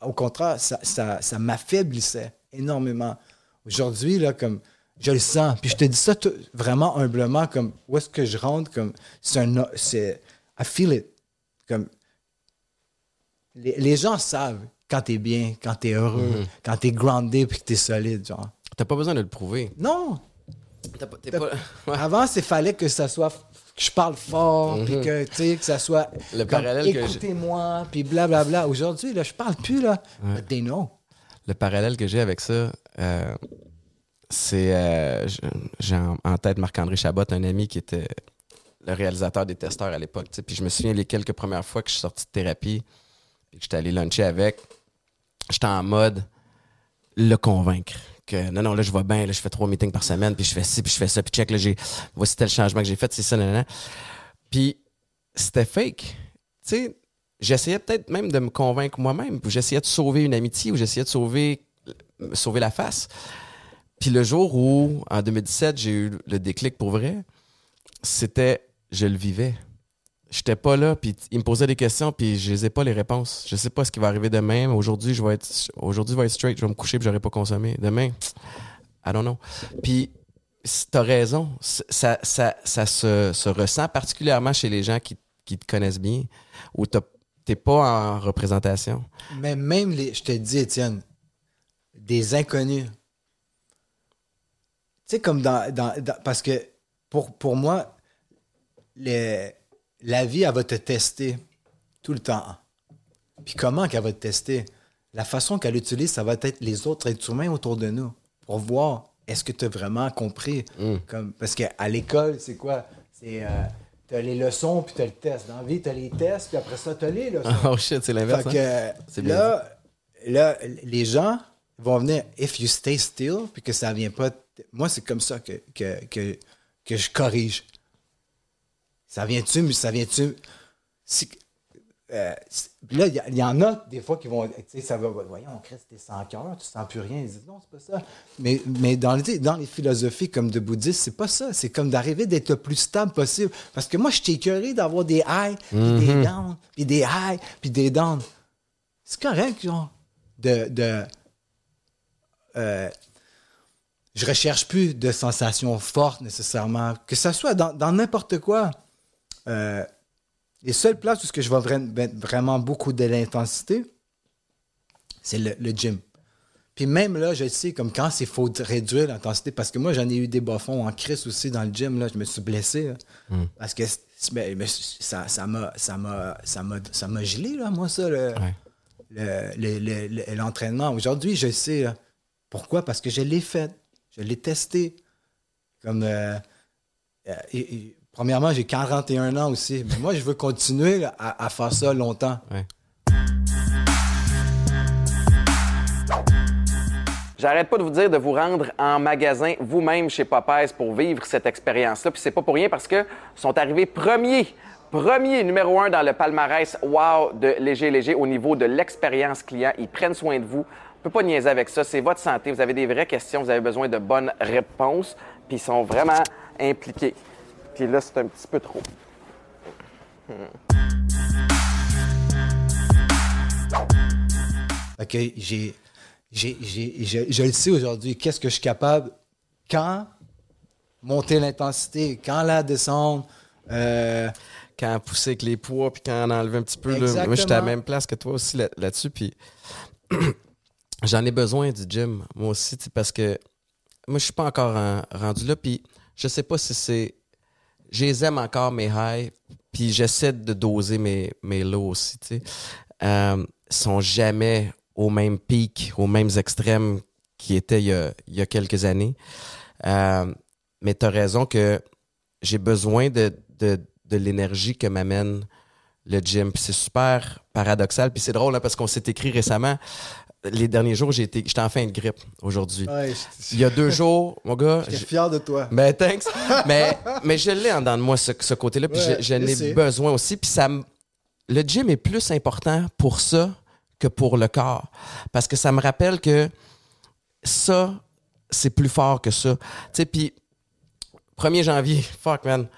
S2: au contraire, ça, ça, ça m'affaiblissait énormément. Aujourd'hui, là, comme je le sens. Puis je te dis ça tout- vraiment humblement, comme où est-ce que je rentre, comme c'est un. C'est. I feel it. Comme les, les gens savent quand t'es bien, quand t'es heureux, quand t'es groundé puis que t'es solide, genre.
S1: T'as pas besoin de le prouver.
S2: Non!
S1: Pas- pas- Ouais.
S2: Avant, il fallait que ça soit que je parle fort, puis que, tu sais, que ça soit
S1: Le
S2: comme,
S1: parallèle que j'ai-
S2: écoutez-moi, puis blablabla. Aujourd'hui, là, je parle plus, là. They know.
S1: Le parallèle que j'ai avec ça, euh, c'est. euh, j'ai en, en tête Marc-André Chabot, un ami qui était le réalisateur des testeurs à l'époque. Puis je me souviens les quelques premières fois que je suis sorti de thérapie, puis que j'étais allé luncher avec, j'étais en mode le convaincre. Non, non, là, je vois bien, là, je fais trois meetings par semaine, puis je fais ci, puis je fais ça, puis check, là, j'ai. Voici tel changement que j'ai fait, c'est ça, nan, nan. Puis c'était fake. Tu sais, j'essayais peut-être même de me convaincre moi-même, ou j'essayais de sauver une amitié, ou j'essayais de sauver, me sauver la face. Puis le jour où, en 2017, j'ai eu le déclic pour vrai, c'était, je le vivais. J'étais pas là, puis il me posait des questions, puis je les ai pas les réponses. Je sais pas ce qui va arriver demain, aujourd'hui, je vais être, aujourd'hui, je vais être straight, je vais me coucher, puis j'aurai pas consommé. Demain, I don't know. Puis t'as raison, ça, ça, ça se, se ressent particulièrement chez les gens qui, qui te connaissent bien, où t'es pas en représentation.
S2: Mais même les, je te dis, Étienne, des inconnus. Tu sais, comme dans, dans- dans- Parce que pour, pour moi, les- la vie, elle va te tester tout le temps. Puis comment qu'elle va te tester? La façon qu'elle utilise, ça va être les autres êtres humains autour de nous pour voir est-ce que tu as vraiment compris. Comme, parce qu'à l'école, c'est quoi? C'est. tu as les leçons, puis tu as le test. Dans la vie, tu as les tests, puis après ça, tu as les leçons.
S1: Oh shit, c'est l'inverse.
S2: Fait
S1: hein?
S2: que, là, là, les gens vont venir, if you stay still, puis que ça vient pas. Moi, c'est comme ça que, que, que, que je corrige. Ça vient-tu, mais ça vient-tu? euh, là, il y, en a des fois qui vont. Tu sais, ça va. Voyons, Christ, t'es sans cœur, tu sens plus rien. Ils disent non, c'est pas ça. Mais, mais dans, les, dans les philosophies comme de bouddhistes, c'est pas ça. C'est comme d'arriver d'être le plus stable possible. Parce que moi, je t'ai écœuré d'avoir des highs, puis des downs, puis des highs, puis des downs. C'est correct, genre. De. de euh, je recherche plus de sensations fortes nécessairement. Que ce soit dans n'importe quoi. Euh, les seules places où ce que je vais mettre vraiment beaucoup de l'intensité, c'est le, le gym. Puis même là, je sais, comme quand c'est faut réduire l'intensité, parce que moi, j'en ai eu des bas-fonds en crise aussi dans le gym, là, je me suis blessé. là. Parce que c'est- mais- mais ça ça m'a ça m'a ça m'a ça m'a gelé, là, moi, ça, le-
S1: Ouais.
S2: le- le- le- le- l'entraînement. Aujourd'hui, je sais. là. Pourquoi? Parce que je l'ai fait. Je l'ai testé. Comme. euh, euh, et- et- premièrement, j'ai 41 ans aussi. Mais moi, je veux continuer là, à, à faire ça longtemps.
S1: Ouais.
S3: J'arrête pas de vous dire de vous rendre en magasin vous-même chez Popeyes pour vivre cette expérience-là. Puis c'est pas pour rien parce que sont arrivés premiers, premiers numéro un dans le palmarès Wow de Léger Léger au niveau de l'expérience client. Ils prennent soin de vous. On peut pas niaiser avec ça. C'est votre santé. Vous avez des vraies questions. Vous avez besoin de bonnes réponses. Puis ils sont vraiment impliqués. Puis là, c'est un petit peu trop.
S2: OK, j'ai. j'ai- j'ai- je, je le sais aujourd'hui. Qu'est-ce que je suis capable quand monter l'intensité, quand la descendre. euh,
S1: Quand pousser avec les poids, puis quand en enlever un petit peu. là. Moi, j'étais à la même place que toi aussi là- là-dessus. puis j'en ai besoin du gym, moi aussi, parce que moi, je suis pas encore en- rendu là. Puis je sais pas si c'est. Je les aime encore, mes highs, puis j'essaie de doser mes, mes lows aussi, tu sais. Euh, sont jamais au même pic, aux mêmes extrêmes qui étaient il y a, il y a quelques années. Euh, mais tu raison que j'ai besoin de, de, de l'énergie que m'amène le gym. C'est super paradoxal. Puis c'est drôle hein, parce qu'on s'est écrit récemment. Les derniers jours, j'étais en fin de grippe aujourd'hui.
S2: ouais,
S1: Il y a deux jours, mon gars.
S2: J'étais
S1: j'ai-
S2: fier de toi.
S1: ben, thanks. mais, mais je l'ai en dedans de moi, ce, ce côté-là. Puis
S2: Ouais,
S1: je, je
S2: je
S1: n'ai besoin aussi. Puis ça me- le gym est plus important pour ça que pour le corps. Parce que ça me rappelle que ça, c'est plus fort que ça. Tu sais, puis 1er janvier, fuck man.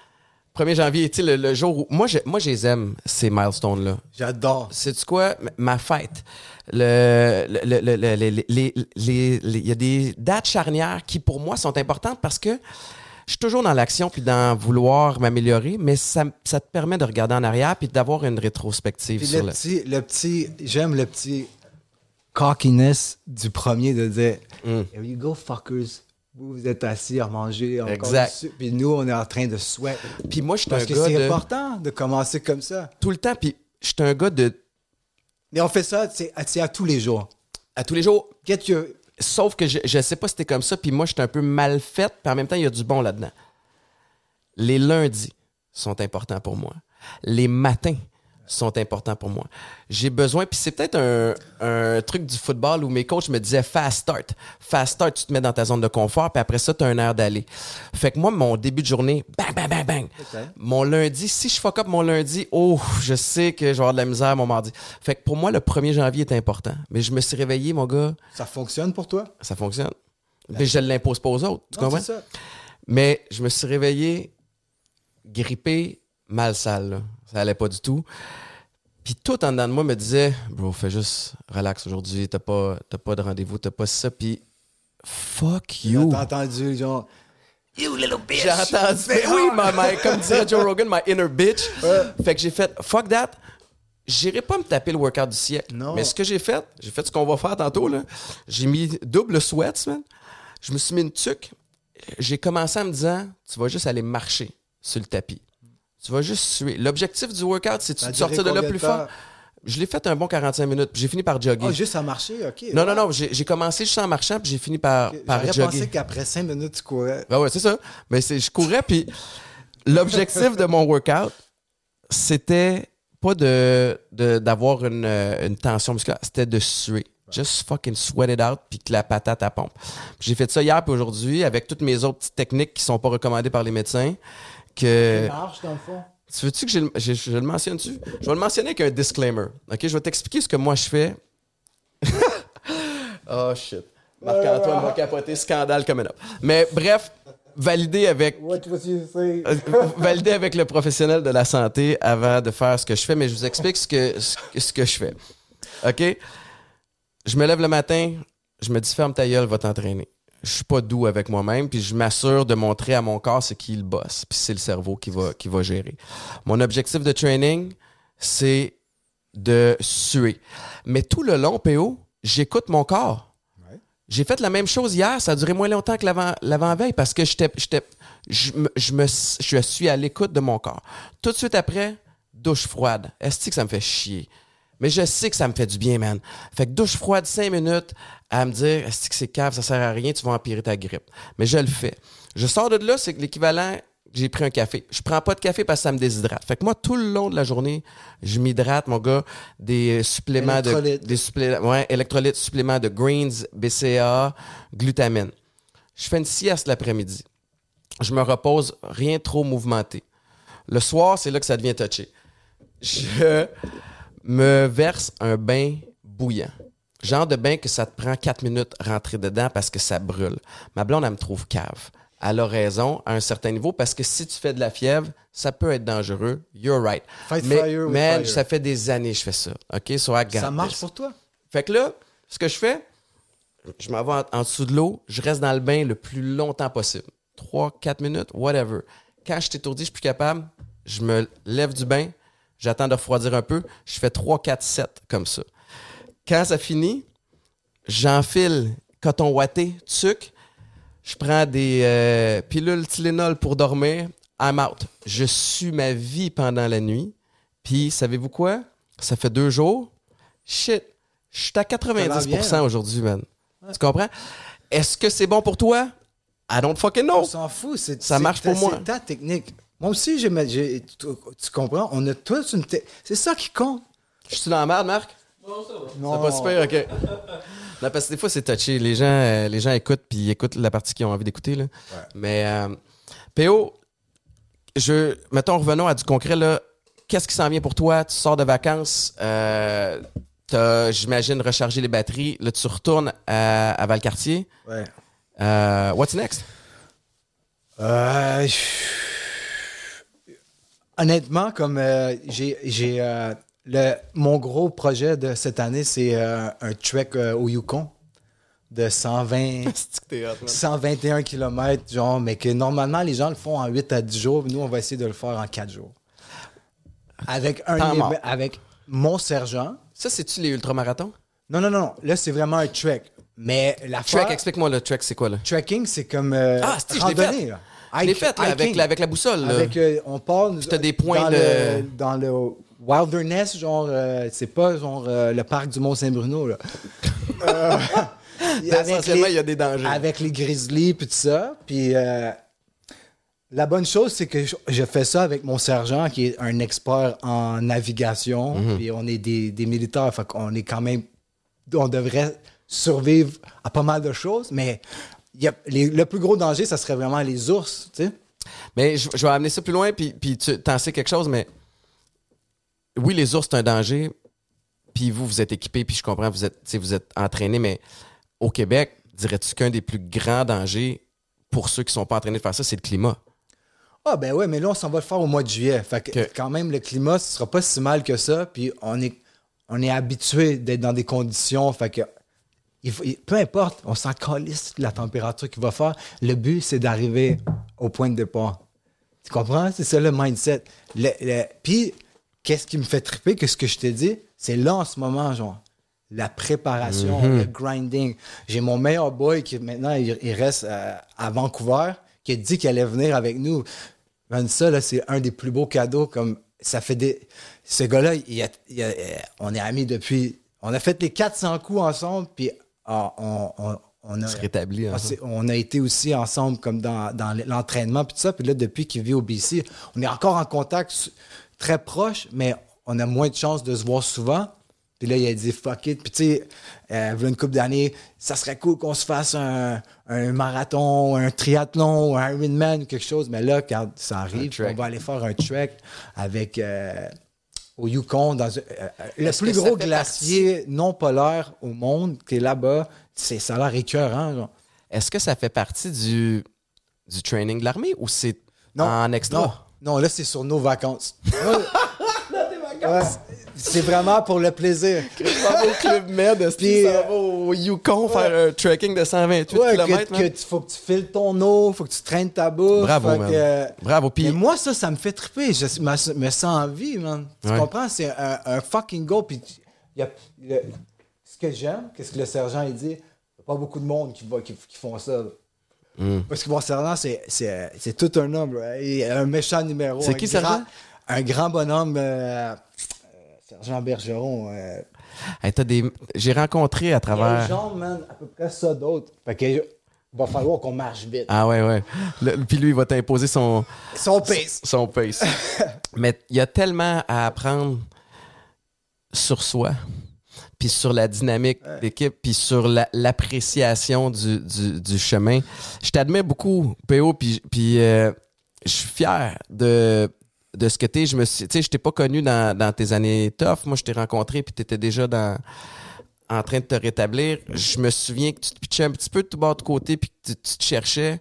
S1: 1er janvier, tu sais, le, le jour où. Moi, je, moi, je les aime, ces milestones-là.
S2: J'adore.
S1: C'est quoi? Ma fête. Le, le, le- le- les- les- les- y a des dates charnières qui, pour moi, sont importantes parce que je suis toujours dans l'action puis dans vouloir m'améliorer, mais ça, ça te permet de regarder en arrière puis d'avoir une rétrospective
S2: Puis
S1: sur
S2: le
S1: le.
S2: petit, le petit, j'aime le petit cockiness du premier de dire
S1: Mm.
S2: Here you go, fuckers. Vous, vous êtes assis à manger. encore
S1: Exact.
S2: Puis nous, on est en train de sweat.
S1: Puis moi, je suis un
S2: Parce que c'est
S1: de.
S2: important de commencer comme ça.
S1: Tout le temps, puis je suis un gars de.
S2: Mais on fait ça, c'est à, c'est à tous les jours.
S1: À tous les jours,
S2: Get your...
S1: Sauf que je, je sais pas si c'était comme ça, puis moi, je suis un peu mal faite, puis en même temps, il y a du bon là-dedans. Les lundis sont importants pour moi. Les matins sont importants pour moi. J'ai besoin, puis c'est peut-être un, un truc du football où mes coachs me disaient fast start. Fast start, tu te mets dans ta zone de confort, puis après ça, tu as un air d'aller. Fait que moi, mon début de journée, bang, bang, bang, bang. Mon lundi, si je fuck up mon lundi, oh, je sais que je vais avoir de la misère mon mardi. Fait que pour moi, le 1er janvier est important. Mais je me suis réveillé, mon gars,
S2: Ça fonctionne pour toi?
S1: ça fonctionne. Mais je ne l'impose pas aux autres. Tu
S2: Non,
S1: comprends?
S2: ça.
S1: Mais je me suis réveillé grippé, mal sale. là. Ça allait pas du tout. Puis tout en dedans de moi me disait, bro, fais juste relax aujourd'hui. T'as pas, t'as pas de rendez-vous, t'as pas ça. Puis fuck you.
S2: T'as entendu, genre... You little bitch!
S1: J'ai entendu.
S2: Fais
S1: oui, my- comme dirait Joe Rogan, my inner bitch. Fait que j'ai fait, fuck that. J'irai pas me taper le workout du siècle.
S2: Non.
S1: Mais ce que j'ai fait, j'ai fait ce qu'on va faire tantôt. là. J'ai mis double sweats, man. Je me suis mis une tuque. J'ai commencé en me disant, tu vas juste aller marcher sur le tapis. Tu vas juste suer. L'objectif du workout, c'est de sortir de là plus fort? Je l'ai fait un bon 45 minutes. puis J'ai fini par jogger.
S2: Oh, juste à marcher, OK.
S1: non, non, non. J'ai commencé juste en marchant, puis j'ai fini par, par
S2: J'aurais
S1: jogger.
S2: pensé qu'après cinq minutes, tu courais.
S1: Ben ouais, c'est ça. Mais je courais, puis l'objectif de mon workout, c'était pas de, de- d'avoir une, une tension musculaire, c'était de suer. Just fucking sweat it out, puis que la patate à pompe. J'ai fait ça hier puis aujourd'hui avec toutes mes autres petites techniques qui sont pas recommandées par les médecins. Que
S2: marche, dans le fond.
S1: Tu veux-tu que je, le- je- je le mentionne-tu? Je vais le mentionner avec un disclaimer. OK? Je vais t'expliquer ce que moi je fais. oh shit. Marc-Antoine va capoter, scandale coming up. Mais bref, validé avec
S2: What was you say?
S1: euh, valider avec le professionnel de la santé avant de faire ce que je fais, mais je vous explique ce que, ce, que- ce que je fais. OK? Je me lève le matin, je me dis ferme ta gueule, va t'entraîner. Je suis pas doux avec moi-même, puis je m'assure de montrer à mon corps ce qui le bosse, puis c'est le cerveau qui va, qui va gérer. Mon objectif de training, c'est de suer. Mais tout le long, PO, j'écoute mon corps. J'ai fait la même chose hier, ça a duré moins longtemps que l'avant- l'avant-veille parce que j'étais, je, me, je, me- je suis à l'écoute de mon corps. Tout de suite après, douche froide. Est-ce que ça me fait chier? Mais je sais que ça me fait du bien, man. Fait que douche froide, cinq minutes, à me dire, est-ce que c'est cave, ça sert à rien, tu vas empirer ta grippe. Mais je le fais. Je sors de là, c'est que l'équivalent, j'ai pris un café. Je prends pas de café parce que ça me déshydrate. Fait que moi, tout le long de la journée, je m'hydrate, mon gars, des suppléments de, des suppléments, ouais, électrolytes, suppléments de greens, BCA, glutamine. Je fais une sieste l'après-midi. Je me repose, rien trop mouvementé. Le soir, c'est là que ça devient touché. Je me verse un bain bouillant. Genre de bain que ça te prend 4 minutes rentrer dedans parce que ça brûle. Ma blonde, elle me trouve cave. Elle a raison à un certain niveau parce que si tu fais de la fièvre, ça peut être dangereux. You're right.
S2: Fight
S1: Mais,
S2: fire
S1: man,
S2: fire.
S1: ça fait des années que je fais ça. OK? So
S2: Ça marche pour toi?
S1: Fait que là, ce que je fais, je m'en vais en, en dessous de l'eau, je reste dans le bain le plus longtemps possible. 3, 4 minutes, whatever. Quand je suis étourdi, je suis plus capable, je me lève du bain, j'attends de refroidir un peu, je fais 3, 4, 7 comme ça. Quand ça finit, j'enfile coton ouaté, tuc, je prends des euh, pilules Tylenol pour dormir, I'm out. Je suis ma vie pendant la nuit. Puis, savez-vous quoi? Ça fait deux jours. Shit, je suis à 90%
S2: bien, hein?
S1: aujourd'hui, man. Tu comprends? Est-ce que c'est bon pour toi? I don't fucking know.
S2: On s'en fout.
S1: Ça marche pour moi.
S2: C'est ta technique. Moi aussi, j'ai, j'ai- tu, tu comprends? On a tous une technique. C'est ça qui compte.
S1: Je suis dans la merde, Marc?
S2: Non.
S1: C'est pas super, ok. Non, parce que des fois, c'est touché. Les gens, euh, les gens écoutent, puis ils écoutent la partie qu'ils ont envie d'écouter. Là. Mais, euh, PO, je, mettons, revenons à du concret. là. Qu'est-ce qui s'en vient pour toi? Tu sors de vacances, euh, t'as, j'imagine, rechargé les batteries. Là, tu retournes à, à Valcartier.
S2: Ouais.
S1: Euh, what's next?
S2: Euh, Honnêtement, comme euh, j'ai, j'ai euh, le, mon gros projet de cette année, c'est euh, un trek euh, au Yukon de 120,
S1: C'est que t'es hot, man?
S2: 121 km, genre, mais que normalement les gens le font en 8 à 10 jours. Nous, on va essayer de le faire en 4 jours. Avec un éve- avec mon sergent.
S1: Ça, c'est-tu les ultramarathons?
S2: Non, non, non, non. Là, c'est vraiment un trek. Mais la
S1: Trek, explique-moi le trek, c'est quoi, là?
S2: Trekking, c'est comme euh,
S1: Ah, c'est- je l'ai
S2: randonnée,
S1: fait.
S2: là. Hike-
S1: fait, là, avec, avec la boussole. là.
S2: Avec, euh, on part
S1: t'as des points
S2: dans,
S1: de-
S2: le, dans le wilderness, genre, euh, c'est pas genre euh, le parc du Mont-Saint-Bruno, là. Euh,
S1: Essentiellement, il y a des dangers.
S2: Avec les grizzlies, puis tout ça. Puis la bonne chose, c'est que je, je fais ça avec mon sergent, qui est un expert en navigation.
S1: Mhm.
S2: Puis on est des, des militaires, fait qu'on est quand même... On devrait survivre à pas mal de choses, mais y a, les- le plus gros danger, ça serait vraiment les ours, tu sais.
S1: Mais je, je vais amener ça plus loin, puis, puis tu t'en sais quelque chose, mais oui, les ours, c'est un danger. Puis vous, vous êtes équipés, puis je comprends, vous êtes, vous êtes entraînés, mais au Québec, dirais-tu qu'un des plus grands dangers pour ceux qui sont pas entraînés de faire ça, c'est le climat?
S2: Ah ben ouais, mais là, on s'en va le faire au mois de juillet. Fait que quand même, le climat, ce sera pas si mal que ça. Puis on est, on est habitué d'être dans des conditions. Fait que il faut- il- peu importe, on s'en calisse la température qu'il va faire. Le but, c'est d'arriver au point de départ. Tu comprends? C'est ça le mindset. Le- le- Puis, qu'est-ce qui me fait triper? Qu'est-ce que je t'ai dit? C'est là en ce moment, genre. La préparation, le grinding. J'ai mon meilleur boy qui maintenant il, il reste euh, à Vancouver, qui a dit qu'il allait venir avec nous. Ça, c'est un des plus beaux cadeaux. Comme ça fait des. Ce gars-là, il a- il a- euh, on est amis depuis. On a fait les 400 coups ensemble, puis on, on- on a.
S1: Se rétablit
S2: Ah, c'est- on a été aussi ensemble comme dans, dans l'entraînement puis tout ça. Puis là, depuis qu'il vit au BC, on est encore en contact très proche, mais on a moins de chances de se voir souvent. Puis là, il a dit fuck it. Puis tu sais, euh, une couple d'années, ça serait cool qu'on se fasse un, un marathon, un triathlon, un Ironman, quelque chose. Mais là, quand ça arrive, on va aller faire un trek avec euh, au Yukon, dans euh, euh, le plus gros glacier non polaire au monde qui est là-bas. C'est, ça a l'air écœurant. genre.
S1: Est-ce que ça fait partie du, du training de l'armée ou c'est
S2: Non,
S1: en extra?
S2: Non, non, là, c'est sur nos vacances? Ouais, c'est vraiment pour le plaisir.
S1: S'en vas au Club Med,
S2: Puis,
S1: que tu s'en vas au Yukon faire un trekking de 128
S2: Ouais,
S1: km?
S2: que, que tu, faut que tu files ton eau, faut que tu traînes ta bouffe.
S1: Bravo, man.
S2: que, euh,
S1: Bravo. Puis,
S2: mais moi, ça, ça me fait triper. Je me, me sens en vie, man. Tu
S1: Ouais.
S2: comprends? C'est un, un fucking go. Puis, y a, le- ce que j'aime, qu'est-ce que le sergent il dit? Il n'y a pas beaucoup de monde qui, va, qui, qui font ça.
S1: Hmm.
S2: Parce que mon sergent, c'est, tout un homme. là. Il est un méchant numéro.
S1: C'est qui,
S2: grand-
S1: sergent?
S2: Un grand bonhomme. euh, sergent Bergeron. euh,
S1: hey, des... j'ai rencontré à travers.
S2: des gens, man, à peu près ça d'autres. Fait que, il va falloir qu'on marche vite.
S1: Ah ouais, ouais. Le- puis lui, il va t'imposer son,
S2: Son pace.
S1: son pace. Mais il y a tellement à apprendre sur soi, puis sur la dynamique d'équipe, puis sur la- l'appréciation du, du- du chemin. Je t'admets beaucoup, PO, puis, puis euh, je suis fier de, de ce que. Je me suis, tu sais, je t'ai pas connu dans, dans tes années tough. Moi, je t'ai rencontré, puis t'étais déjà dans en train de te rétablir. Je me souviens que tu te pitchais un petit peu de tout bord de côté, puis que tu, te cherchais.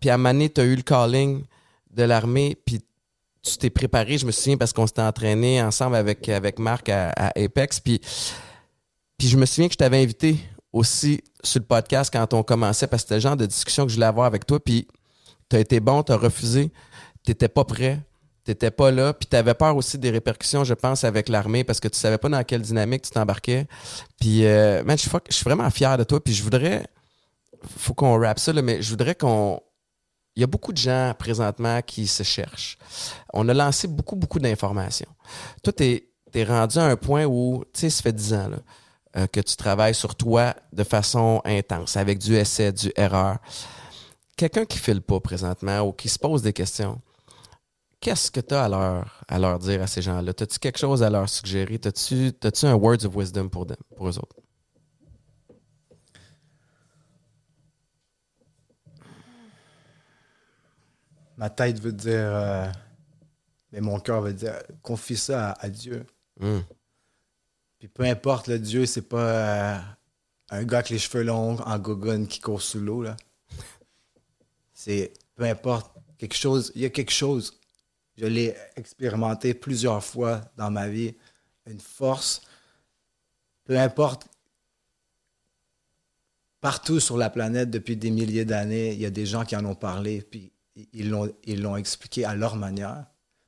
S1: Puis à un moment donné, tu as eu le calling de l'armée, puis tu t'es préparé. Je me souviens parce qu'on s'était entraîné ensemble avec, avec Marc à, Apex. Puis, puis je me souviens que je t'avais invité aussi sur le podcast quand on commençait, parce que c'était le genre de discussion que je voulais avoir avec toi. Puis tu as été bon, tu as refusé, tu n'étais pas prêt. T'étais pas là, puis t'avais peur aussi des répercussions, je pense, avec l'armée, parce que tu savais pas dans quelle dynamique tu t'embarquais. Puis, euh, man, je suis vraiment fier de toi, puis je voudrais, faut qu'on rappe ça, là, mais je voudrais qu'on, il y a beaucoup de gens présentement qui se cherchent. On a lancé beaucoup, beaucoup d'informations. Toi, t'es es rendu à un point où, tu sais, ça fait 10 ans là, euh, que tu travailles sur toi de façon intense, avec du essai, du erreur. Quelqu'un qui file pas présentement ou qui se pose des questions, qu'est-ce que tu as à leur, à leur dire à ces gens-là? As-tu quelque chose à leur suggérer? As-tu as un words of wisdom pour, them, pour eux autres?
S2: Ma tête veut dire. euh, mais mon cœur veut dire confie ça à, à Dieu.
S1: Hum.
S2: Puis peu importe, le Dieu, c'est pas euh, un gars avec les cheveux longs en gogoune qui court sous l'eau. C'est peu importe, quelque chose, il y a quelque chose. Je l'ai expérimenté plusieurs fois dans ma vie. Une force, peu importe, partout sur la planète depuis des milliers d'années, il y a des gens qui en ont parlé, puis ils l'ont, ils l'ont expliqué à leur manière.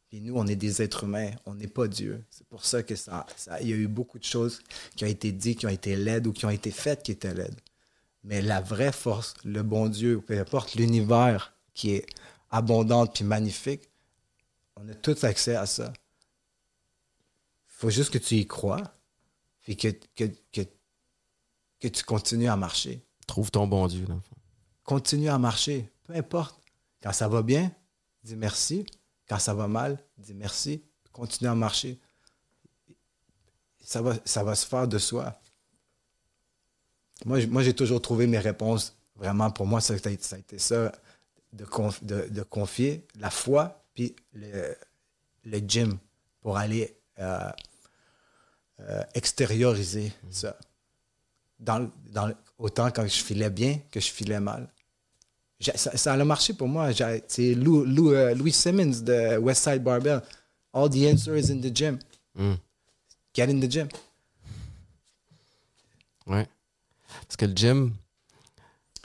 S2: Puis nous, on est des êtres humains, on n'est pas Dieu. C'est pour ça que ça, il y a eu beaucoup de choses qui ont été dites, qui ont été laides ou qui ont été faites qui étaient laides. Mais la vraie force, le bon Dieu, peu importe l'univers qui est abondant puis magnifique, on a tous accès à ça. Il faut juste que tu y crois, puis que, que, que, que tu continues à marcher.
S1: Trouve ton bon Dieu, dans.
S2: Continue à marcher, peu importe. Quand ça va bien, dis merci. Quand ça va mal, dis merci. Continue à marcher. Ça va, ça va se faire de soi. Moi, moi j'ai toujours trouvé mes réponses. Vraiment, pour moi, ça a été ça, a été ça de, conf- de, de confier la foi, puis le, le gym pour aller euh, euh, extérioriser ça. Dans, le- dans, autant quand je filais bien que je filais mal. J'ai- Ça, ça a marché pour moi. J'ai- C'est Lou, Lou, euh, Louis Simmons de Westside Barbell. All the answer is in the gym.
S1: Mm.
S2: Get in the gym.
S1: Ouais. Parce que le gym,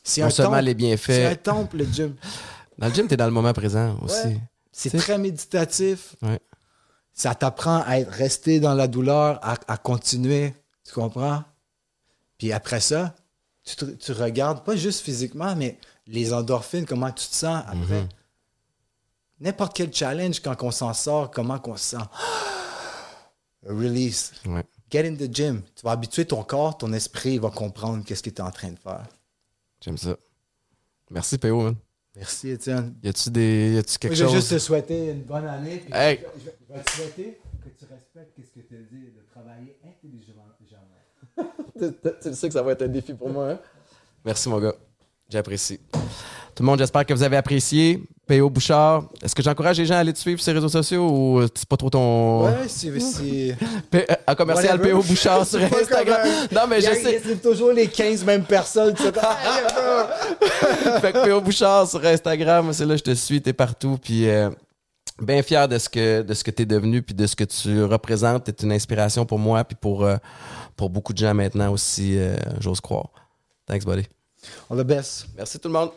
S2: C'est
S1: non
S2: un
S1: seulement
S2: temple.
S1: les
S2: C'est un
S1: bienfaits,
S2: temple, le gym.
S1: dans le gym, tu es dans le moment présent aussi.
S2: Ouais. C'est très méditatif.
S1: Ouais.
S2: Ça t'apprend à être resté dans la douleur, à, à continuer. Tu comprends? Puis après ça, tu, te- tu regardes, pas juste physiquement, mais les endorphines, comment tu te sens après.
S1: Mhm.
S2: N'importe quel challenge, quand on s'en sort, comment qu'on se sent. Release.
S1: Ouais.
S2: Get in the gym. Tu vas habituer ton corps, ton esprit, il va comprendre qu'est-ce que tu es en train de faire.
S1: J'aime ça. Merci, PO. man.
S2: Merci, Étienne.
S1: Y a-tu des. Y a-tu quelque
S2: Moi, je vais
S1: chose?
S2: juste te souhaiter une bonne année. puis
S1: Hey.
S2: Je, je- je vais te souhaiter que tu respectes ce que tu as dit, de travailler intelligemment
S1: tu sais que ça va être un défi pour moi. Hein? Merci, mon gars. J'apprécie. Tout le monde, j'espère que vous avez apprécié. P.O. Bouchard, est-ce que j'encourage les gens à aller te suivre sur les réseaux sociaux ou c'est pas trop ton.
S2: Ouais, c'est.
S1: P- euh, commercial. P.O. Bouchard sur Instagram. Non, mais je sais.
S2: C'est toujours les 15 mêmes personnes. tu
S1: fait que P.O. Bouchard sur Instagram, c'est là, je te suis, t'es partout. Puis euh, bien fier de ce que de ce que t'es devenu, puis de ce que tu représentes. T'es une inspiration pour moi, puis pour, euh, pour beaucoup de gens maintenant aussi, euh, j'ose croire. Thanks, buddy.
S2: All the best.
S1: Merci tout le monde.